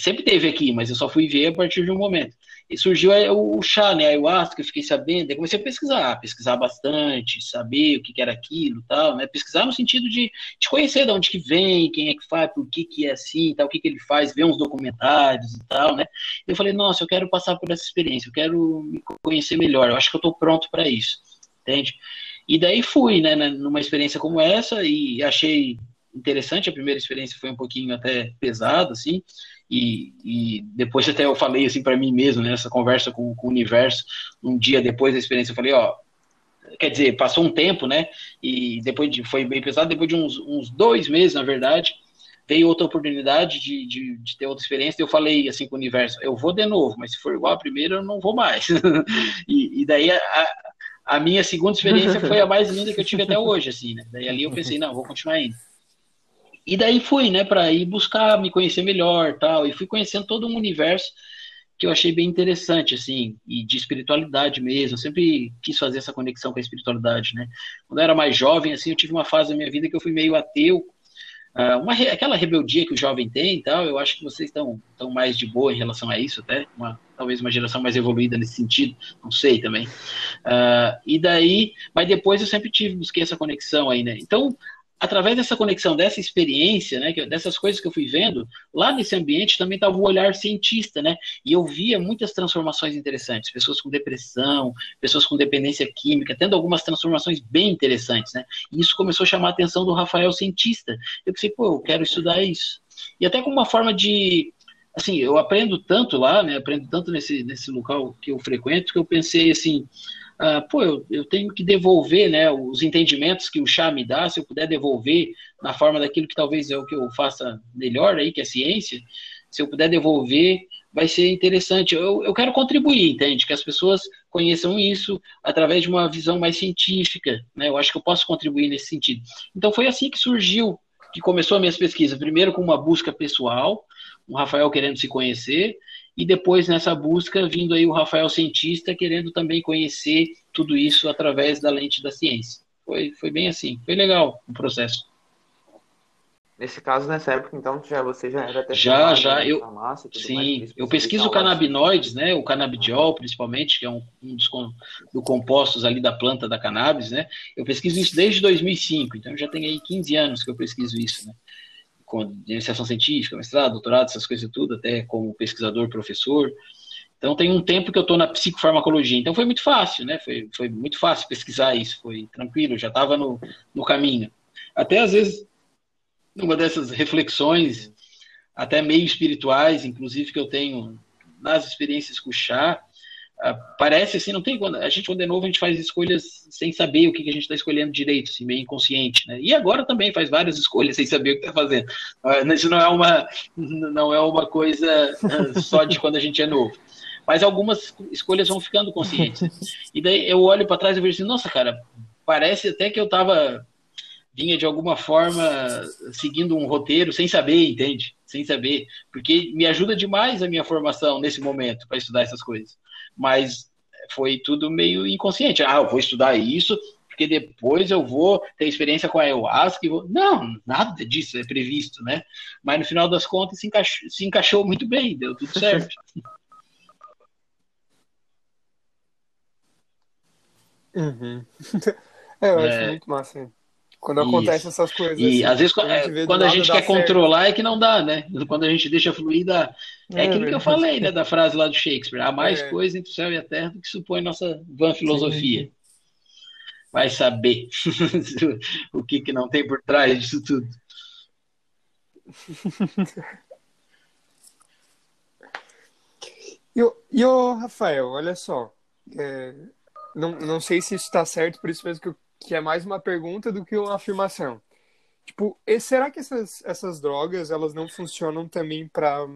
Sempre teve aqui, mas eu só fui ver a partir de um momento. E surgiu o chá, né, a ayahuasca, eu fiquei sabendo, aí comecei a pesquisar, pesquisar bastante, saber o que, era aquilo tal, né, pesquisar no sentido de, de conhecer de onde que vem, quem é que faz, por que que é assim, tal, o que que ele faz, ver uns documentários e tal, né. Eu falei, nossa, eu quero passar por essa experiência, eu quero me conhecer melhor, eu acho que eu estou pronto para isso, entende? E daí fui, né, numa experiência como essa e achei interessante, a primeira experiência foi um pouquinho até pesada, assim, e, e, depois até eu falei assim para mim mesmo nessa né, conversa com, com, o universo um dia depois da experiência eu falei ó quer dizer passou um tempo né e depois de, foi bem pesado depois de uns, uns dois meses na verdade veio outra oportunidade de, de, de, ter outra experiência eu falei assim com o universo eu vou de novo mas se for igual a primeira eu não vou mais. E, e, daí a, a minha segunda experiência foi a mais linda que eu tive até hoje assim né daí ali eu pensei não vou continuar indo e daí fui, né, para ir buscar me conhecer melhor, tal, e fui conhecendo todo um universo que eu achei bem interessante, assim, e de espiritualidade mesmo. Eu sempre quis fazer essa conexão com a espiritualidade, né? Quando eu era mais jovem, assim, eu tive uma fase da minha vida que eu fui meio ateu, Uh, uma, aquela rebeldia que o jovem tem e tal, eu acho que vocês estão, estão mais de boa em relação a isso, até, uma, talvez uma geração mais evoluída nesse sentido, não sei também. Uh, e daí, mas depois eu sempre tive, busquei essa conexão aí, né? Então, através dessa conexão, dessa experiência, né, dessas coisas que eu fui vendo, lá nesse ambiente também estava o olhar cientista, né? E eu via muitas transformações interessantes, pessoas com depressão, pessoas com dependência química, tendo algumas transformações bem interessantes, né? E isso começou a chamar a atenção do Rafael cientista. Eu pensei, pô, eu quero estudar isso. E até como uma forma de assim, eu aprendo tanto lá, né? Aprendo tanto nesse nesse local que eu frequento que eu pensei assim, ah, pô, eu, eu, tenho que devolver né, os entendimentos que o chá me dá, se eu puder devolver na forma daquilo que talvez é o que eu faça melhor aí, que é ciência, se eu puder devolver, vai ser interessante. Eu, eu quero contribuir, entende? Que as pessoas conheçam isso através de uma visão mais científica, né? Eu acho que eu posso contribuir nesse sentido. Então foi assim que surgiu, que começou a minha pesquisa. Primeiro com uma busca pessoal, o Rafael querendo se conhecer, e depois nessa busca vindo aí o Rafael cientista querendo também conhecer tudo isso através da lente da ciência. Foi, foi bem assim, foi legal o processo. Nesse caso, nessa época, então, já, você já era até Já, já. Eu, farmácia, sim, mais, eu pesquiso canabinoides, né? O canabidiol, principalmente, que é um, um dos do compostos ali da planta da cannabis, né? Eu pesquiso isso desde 2005, então já tem aí 15 anos que eu pesquiso isso, né? Com iniciação científica, mestrado, doutorado, essas coisas tudo, até como pesquisador, professor. Então tem um tempo que eu estou na psicofarmacologia, então foi muito fácil, né? Foi, foi muito fácil pesquisar isso, foi tranquilo, já estava no, no caminho. Até às vezes, numa dessas reflexões, até meio espirituais, inclusive que eu tenho nas experiências com o chá, parece assim, não tem quando a gente quando é novo a gente faz escolhas sem saber o que, a gente está escolhendo direito, assim, meio inconsciente, né? E agora também faz várias escolhas sem saber o que está fazendo. Ah, isso não é uma não é uma coisa ah, só de quando a gente é novo. Mas algumas escolhas vão ficando conscientes. E daí eu olho para trás e vejo assim, nossa, cara, parece até que eu estava vinha de alguma forma seguindo um roteiro sem saber, entende? Sem saber, porque me ajuda demais a minha formação nesse momento para estudar essas coisas mas foi tudo meio inconsciente. Ah, eu vou estudar isso, porque depois eu vou ter experiência com a ayahuasca. Vou... Não, nada disso é previsto, né? Mas no final das contas se encaixou, se encaixou muito bem, deu tudo certo. Uhum. É, eu acho é... muito massa. Quando acontece essas coisas. E assim, às vezes, quando a gente, quando a gente quer controlar é que não dá, né? Quando a gente deixa fluir, dá. É, é aquilo que eu falei, né? Da frase lá do Shakespeare. Há mais é. coisa entre o céu e a terra do que supõe nossa van filosofia. Sim. Vai saber o que, que não tem por trás disso tudo. E e o Rafael, olha só. É, não, não sei se isso está certo, por isso mesmo que eu que é mais uma pergunta do que uma afirmação. Tipo, e será que essas, essas drogas elas não funcionam também para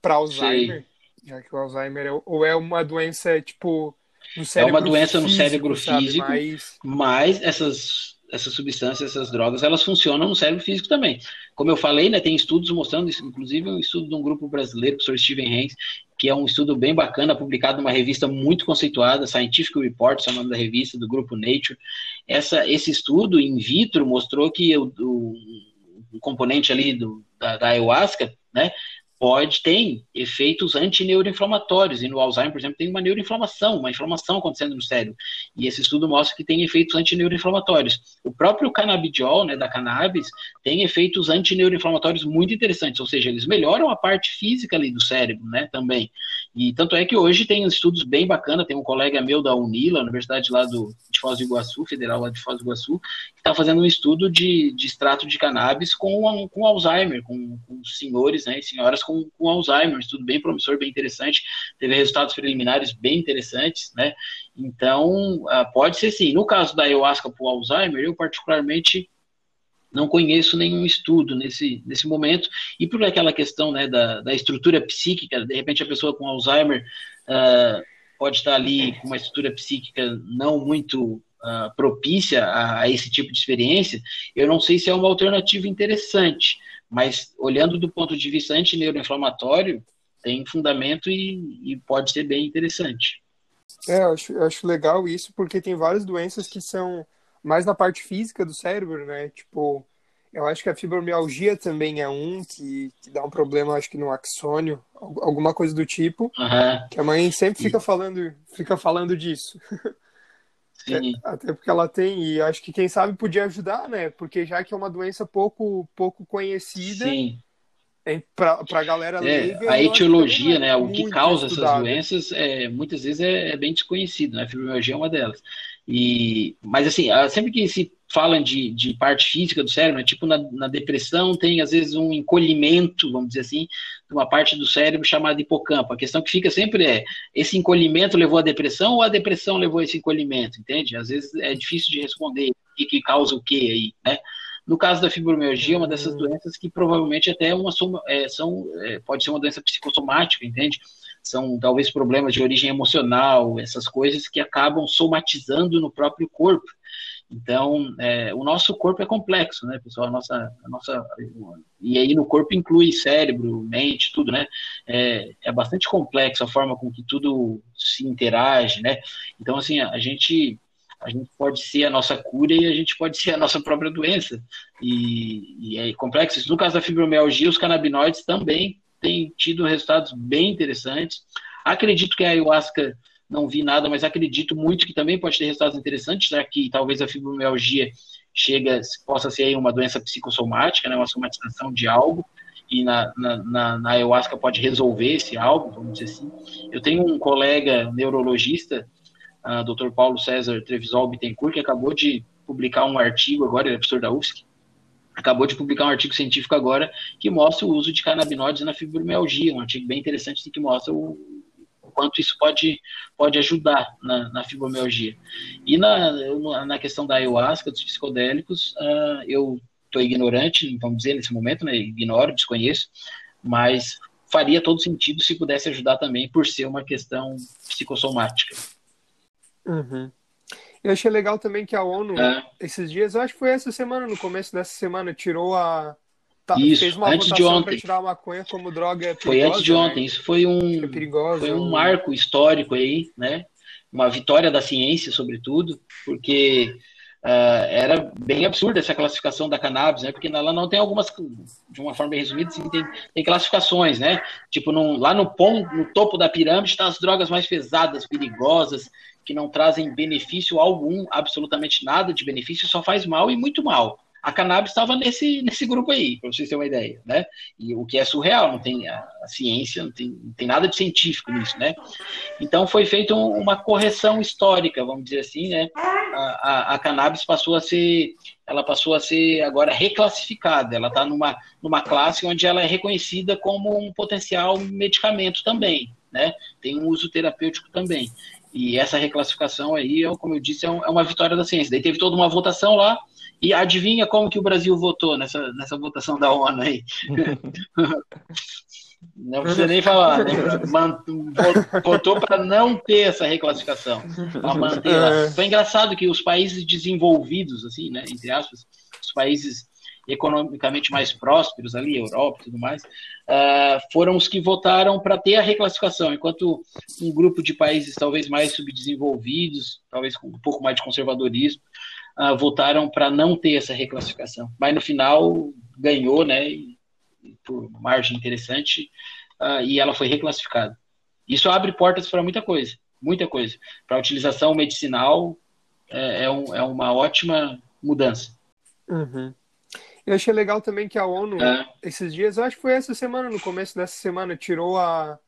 para Alzheimer? Sim. Já que o Alzheimer é, ou é uma doença tipo no cérebro É uma doença físico, no cérebro físico, mas... mas essas essas substâncias, essas drogas, elas funcionam no cérebro físico também. Como eu falei, né, tem estudos mostrando isso, inclusive um estudo de um grupo brasileiro, o professor Steven Haynes, que é um estudo bem bacana, publicado numa revista muito conceituada, Scientific Reports, é o nome da revista, do grupo Nature. Essa, esse estudo in vitro mostrou que o, o, o componente ali do, da, da ayahuasca, né, pode tem efeitos antineuroinflamatórios e no Alzheimer, por exemplo, tem uma neuroinflamação, uma inflamação acontecendo no cérebro. E esse estudo mostra que tem efeitos antineuroinflamatórios. O próprio canabidiol, né, da cannabis, tem efeitos antineuroinflamatórios muito interessantes, ou seja, eles melhoram a parte física ali do cérebro, né, também. E tanto é que hoje tem estudos bem bacanas, tem um colega meu da Unila, Universidade lá do, de Foz do Iguaçu, Federal lá de Foz do Iguaçu, que está fazendo um estudo de, de extrato de cannabis com, com Alzheimer, com, com senhores né, e senhoras com, com Alzheimer, estudo bem promissor, bem interessante, teve resultados preliminares bem interessantes, né? Então, ah, pode ser sim. No caso da ayahuasca para o Alzheimer, eu particularmente não conheço nenhum estudo nesse, nesse momento, e por aquela questão né, da, da estrutura psíquica, de repente a pessoa com Alzheimer uh, pode estar ali com uma estrutura psíquica não muito uh, propícia a, a, esse tipo de experiência, eu não sei se é uma alternativa interessante, mas olhando do ponto de vista antineuroinflamatório, tem fundamento e, e pode ser bem interessante. É, eu acho, eu acho legal isso, porque tem várias doenças que são mais na parte física do cérebro, né? Tipo, Eu acho que a fibromialgia também é um que, que dá um problema, acho que no axônio, alguma coisa do tipo. Aham. Que a mãe sempre fica falando, fica falando disso. Sim. Até porque ela tem, e acho que quem sabe podia ajudar, né? Porque já que é uma doença pouco, pouco conhecida, Sim. é, pra, pra galera É, leiga. a etiologia, né, é o que causa essas estudado. doenças, é, muitas vezes é, é bem desconhecido, né? A fibromialgia é uma delas. E, mas assim, ah, sempre que se fala de, de parte física do cérebro, né, tipo na, na depressão tem às vezes um encolhimento, vamos dizer assim, de uma parte do cérebro chamada hipocampo. A questão que fica sempre é, esse encolhimento levou à depressão ou a depressão levou a esse encolhimento, entende? Às vezes é difícil de responder o que, que causa o que aí, né? No caso da fibromialgia, é uma dessas doenças que provavelmente até uma soma- é, são, é, pode ser uma doença psicossomática, entende? São talvez problemas de origem emocional, essas coisas que acabam somatizando no próprio corpo. Então, é, o nosso corpo é complexo, né, pessoal? A nossa, a nossa, e aí no corpo inclui cérebro, mente, tudo, né? É, é bastante complexo a forma com que tudo se interage, né? Então, assim, a gente a gente pode ser a nossa cura e a gente pode ser a nossa própria doença. E, e é complexo. No caso da fibromialgia, os canabinoides também têm tido resultados bem interessantes. Acredito que a ayahuasca, não vi nada, mas acredito muito que também pode ter resultados interessantes, já que talvez a fibromialgia chega, possa ser uma doença psicossomática, né, uma somatização de algo, e na, na, na, na ayahuasca pode resolver esse algo, vamos dizer assim. Eu tenho um colega neurologista, uh, Dr. Paulo César Trevisol Bittencourt, que acabou de publicar um artigo agora, ele é professor da UFSC, acabou de publicar um artigo científico agora que mostra o uso de canabinoides na fibromialgia, um artigo bem interessante que mostra o, o quanto isso pode, pode ajudar na, na fibromialgia. E na, na questão da ayahuasca, dos psicodélicos, uh, eu estou ignorante, vamos dizer, nesse momento, né, ignoro, desconheço, mas faria todo sentido se pudesse ajudar também, por ser uma questão psicossomática. Uhum. Eu achei legal também que a ONU, É. esses dias, eu acho que foi essa semana, no começo dessa semana, tirou a. tá- Isso, fez uma antes de ontem. para tirar a maconha como droga perigosa. Foi antes de né? ontem, isso foi um, É perigosa. foi um marco histórico aí, né? Uma vitória da ciência, sobretudo, porque ah, era bem absurda essa classificação da cannabis, né? Porque ela não tem algumas, de uma forma bem resumida, assim, tem, tem classificações, né? Tipo, num- lá no, pom, no topo da pirâmide estão as drogas mais pesadas, perigosas, que não trazem benefício algum, absolutamente nada de benefício, só faz mal e muito mal. A cannabis estava nesse, nesse grupo aí, para vocês terem uma ideia, né? E o que é surreal, não tem a, a ciência, não tem, não tem nada de científico nisso, né? Então foi feita um- uma correção histórica, vamos dizer assim, né? A, a, a cannabis passou a ser, ela passou a ser agora reclassificada. Ela está numa, numa classe onde ela é reconhecida como um potencial medicamento também, né? Tem um uso terapêutico também. E essa reclassificação aí, como eu disse, é, é uma vitória da ciência. Daí teve toda uma votação lá, e adivinha como que o Brasil votou nessa, nessa votação da ONU aí? Não precisa nem falar, né? Votou para não ter essa reclassificação, para manter lá. É. Foi engraçado que os países desenvolvidos, assim, né, entre aspas, os países economicamente mais prósperos ali, Europa e tudo mais, ah, foram os que votaram para ter a reclassificação, enquanto um grupo de países talvez mais subdesenvolvidos, talvez com um pouco mais de conservadorismo, ah, votaram para não ter essa reclassificação. Mas no final ganhou, né, e- e por margem interessante, ah, e ela foi reclassificada. Isso abre portas para muita coisa, muita coisa. Para a utilização medicinal é, é um- é uma ótima mudança. Uhum. Eu achei legal também que a ONU, É. esses dias, eu acho que foi essa semana, no começo dessa semana, tirou a.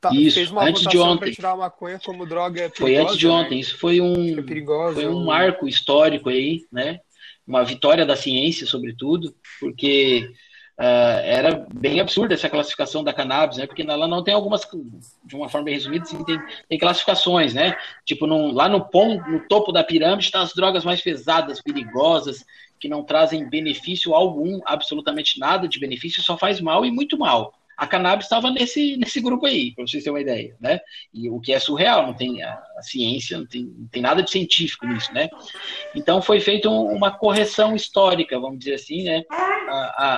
tá- Isso, fez uma antes de para ontem. tirar a maconha como droga perigosa. Foi antes de né? ontem. Isso foi um, É perigosa. foi um marco histórico aí, né? Uma vitória da ciência, sobretudo, porque ah, era bem absurda essa classificação da cannabis, né? Porque ela não tem algumas, de uma forma bem resumida, assim, tem, tem classificações, né? Tipo, num- lá no, pom, no topo da pirâmide estão as drogas mais pesadas, perigosas, que não trazem benefício algum, absolutamente nada de benefício, só faz mal e muito mal. A cannabis estava nesse, nesse grupo aí, para vocês terem uma ideia, né? E o que é surreal, não tem a, a ciência, não tem, não tem nada de científico nisso, né? Então foi feita um- uma correção histórica, vamos dizer assim, né? A,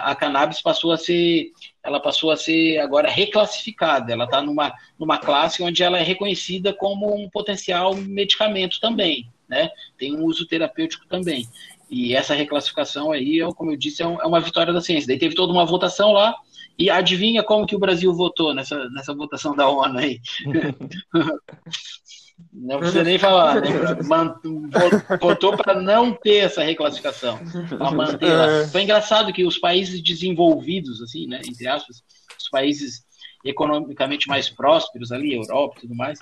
a, a cannabis passou a ser, ela passou a ser agora reclassificada. Ela está numa, numa classe onde ela é reconhecida como um potencial medicamento também, né? Tem um uso terapêutico também. E essa reclassificação aí, como eu disse, é, é uma vitória da ciência. Daí teve toda uma votação lá, e adivinha como que o Brasil votou nessa, nessa votação da ONU aí? Não precisa nem falar, né? Votou para não ter essa reclassificação. Para manter lá. É. Foi engraçado que os países desenvolvidos, assim, né? Entre aspas, os países economicamente mais prósperos ali, Europa e tudo mais,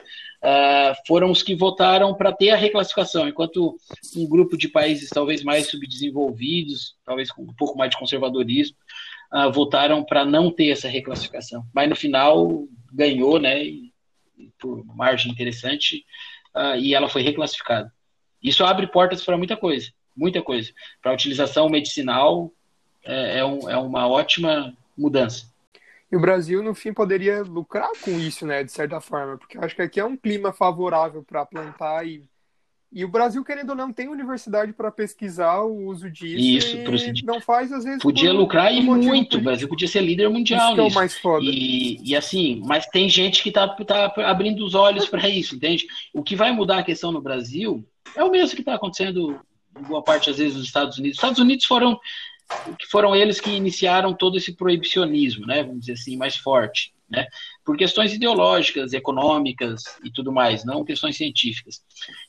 uh, foram os que votaram para ter a reclassificação, enquanto um grupo de países talvez mais subdesenvolvidos, talvez com um pouco mais de conservadorismo, uh, votaram para não ter essa reclassificação. Mas no final ganhou, né? E, por margem interessante, uh, e ela foi reclassificada. Isso abre portas para muita coisa, muita coisa. Para a utilização medicinal é, é, um, é uma ótima mudança. E o Brasil, no fim, poderia lucrar com isso, né, de certa forma, porque eu acho que aqui é um clima favorável para plantar e e o Brasil, querendo ou não, tem universidade para pesquisar o uso disso. Isso, e não faz, às vezes. Podia por, lucrar e muito. Político. O Brasil podia ser líder mundial isso. É o mais foda. E, e assim, mas tem gente que está tá abrindo os olhos para isso, entende? O que vai mudar a questão no Brasil é o mesmo que está acontecendo em boa parte, às vezes, nos Estados Unidos. Os Estados Unidos foram que foram eles que iniciaram todo esse proibicionismo, né, vamos dizer assim, mais forte, né, por questões ideológicas, econômicas e tudo mais, não questões científicas,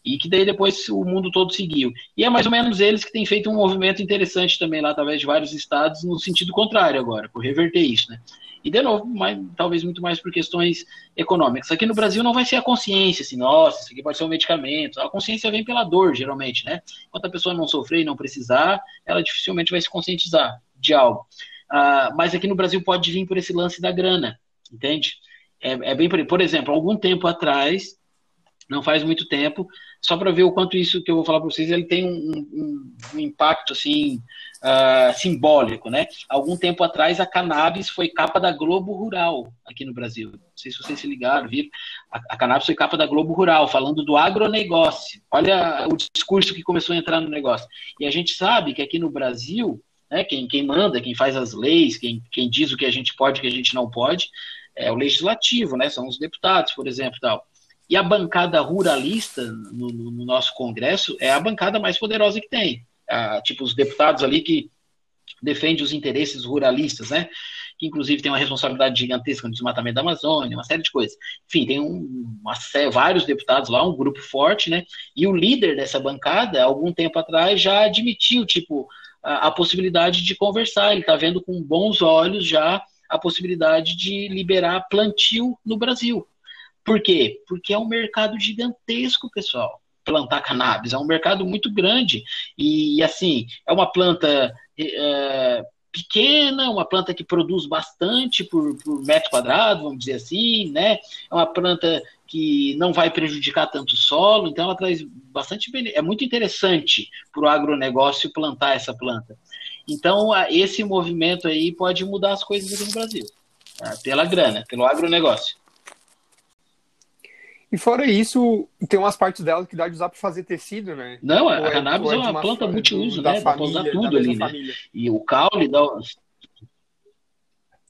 e que daí depois o mundo todo seguiu. E é mais ou menos eles que têm feito um movimento interessante também lá, através de vários estados, no sentido contrário agora, por reverter isso, né. E, de novo, mais, talvez muito mais por questões econômicas. Aqui no Brasil não vai ser a consciência, assim, nossa, isso aqui pode ser um medicamento. A consciência vem pela dor, geralmente, né? Enquanto a pessoa não sofrer e não precisar, ela dificilmente vai se conscientizar de algo. Uh, mas aqui no Brasil pode vir por esse lance da grana, entende? É, é bem por, por exemplo, algum tempo atrás, não faz muito tempo, só para ver o quanto isso que eu vou falar para vocês, ele tem um, um, um impacto assim uh, simbólico, né? Algum tempo atrás a cannabis foi capa da Globo Rural aqui no Brasil. Não sei se vocês se ligaram, viram? A, a cannabis foi capa da Globo Rural, falando do agronegócio. Olha o discurso que começou a entrar no negócio. E a gente sabe que aqui no Brasil, né, quem, quem manda, quem faz as leis, quem, quem diz o que a gente pode e o que a gente não pode, é o legislativo, né? São os deputados, por exemplo, tal. E a bancada ruralista no, no, nosso Congresso é a bancada mais poderosa que tem. Ah, tipo, os deputados ali que defendem os interesses ruralistas, né? Que inclusive tem uma responsabilidade gigantesca no desmatamento da Amazônia, uma série de coisas. Enfim, tem um, uma, vários deputados lá, um grupo forte, né? E o líder dessa bancada, algum tempo atrás, já admitiu, tipo, a, a possibilidade de conversar. Ele está vendo com bons olhos já a possibilidade de liberar plantio no Brasil. Por quê? Porque é um mercado gigantesco, pessoal. Plantar cannabis é um mercado muito grande e, assim, é uma planta é, pequena, uma planta que produz bastante por, por, metro quadrado, vamos dizer assim, né? É uma planta que não vai prejudicar tanto o solo, então ela traz bastante é muito interessante para o agronegócio plantar essa planta. Então esse movimento aí pode mudar as coisas aqui no Brasil, tá? pela grana, pelo agronegócio. E fora isso, tem umas partes dela que dá de usar para fazer tecido, né? Não, a, é, cannabis é, é uma, uma planta multiuso, né? Dá usar tudo ali, né? família. E o caule dá.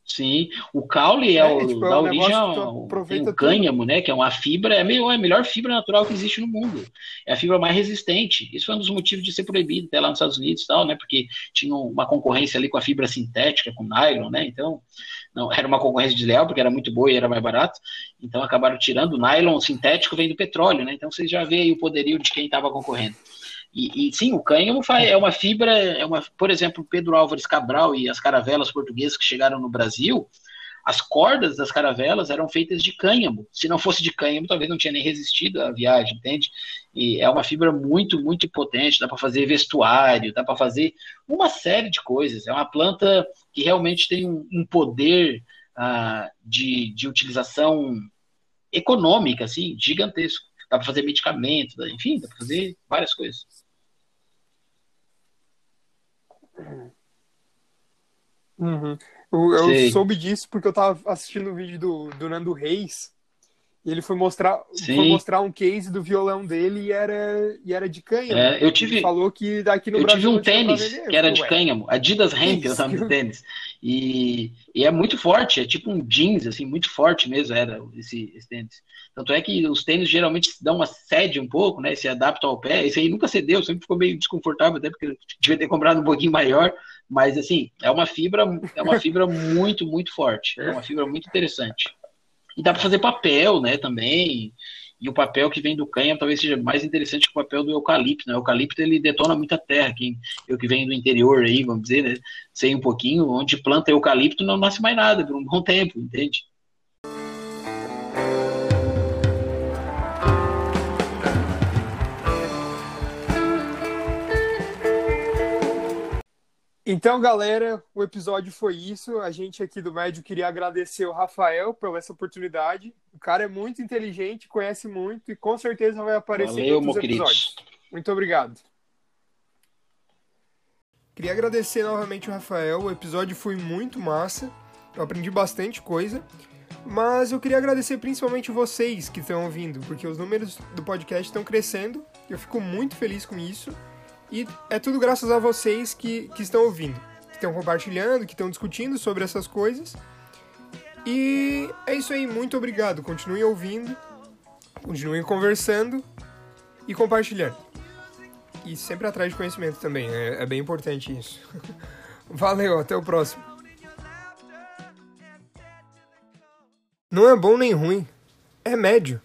Sim, o caule é, é o, tipo, é dá origem ao tem o cânhamo, né? Que é uma fibra, é, meio, é a melhor fibra natural que existe no mundo. É a fibra mais resistente. Isso foi um dos motivos de ser proibido até lá nos Estados Unidos e tal, né? Porque tinha uma concorrência ali com a fibra sintética, com nylon, né? Então, não era uma concorrência desleal, porque era muito boa e era mais barato, então acabaram tirando. O nylon sintético vem do petróleo, né? Então vocês já vê aí o poderio de quem estava concorrendo. E, e, sim, o cânhamo é uma fibra, é uma, por exemplo, Pedro Álvares Cabral e as caravelas portuguesas que chegaram no Brasil, as cordas das caravelas eram feitas de cânhamo. Se não fosse de cânhamo, talvez não tinha nem resistido à viagem, entende? E é uma fibra muito, muito potente, dá para fazer vestuário, dá para fazer uma série de coisas. É uma planta que realmente tem um, poder uh, de, de utilização econômica, assim, gigantesco. Dá para fazer medicamento, enfim, dá para fazer várias coisas. Uhum. Eu, eu soube disso porque eu tava assistindo o vídeo do, do Nando Reis E ele foi mostrar, Sim. foi mostrar um case do violão dele e era, e era de cânhamo. É, eu tive- Ele falou que daqui no eu Brasil tive um tênis que era Eu de "Ué, cânhamo, Adidas Hemp, isso? nome do tênis. E, e é muito forte, é tipo um jeans, assim, muito forte mesmo era esse, esse tênis. Tanto é que os tênis geralmente dão uma cede um pouco, né? Se adaptam ao pé. Esse aí nunca cedeu, sempre ficou meio desconfortável, até porque eu devia ter comprado um pouquinho maior. Mas assim, é uma fibra, é uma fibra muito, muito forte. É uma fibra muito interessante. E dá para fazer papel, né, também. E o papel que vem do cânhamo talvez seja mais interessante que o papel do eucalipto, né? O eucalipto ele detona muita terra, quem eu que venho do interior aí, vamos dizer, né? Sei um pouquinho, onde planta eucalipto não nasce mais nada por um bom tempo, entende? Então, galera, o episódio foi isso. A gente aqui do Médio queria agradecer o Rafael pela essa oportunidade. O cara é muito inteligente, conhece muito e com certeza vai aparecer em Valeu, outros meu querido. episódios. Muito obrigado. Queria agradecer novamente o Rafael. O episódio foi muito massa. Eu aprendi bastante coisa. Mas eu queria agradecer principalmente vocês que estão ouvindo, porque os números do podcast estão crescendo. Eu fico muito feliz com isso. E é tudo graças a vocês que, que estão ouvindo, que estão compartilhando, que estão discutindo sobre essas coisas. E é isso aí, muito obrigado. Continuem ouvindo, continuem conversando e compartilhando. E sempre atrás de conhecimento também, é, é bem importante isso. Valeu, até o próximo. Não é bom nem ruim, é médio.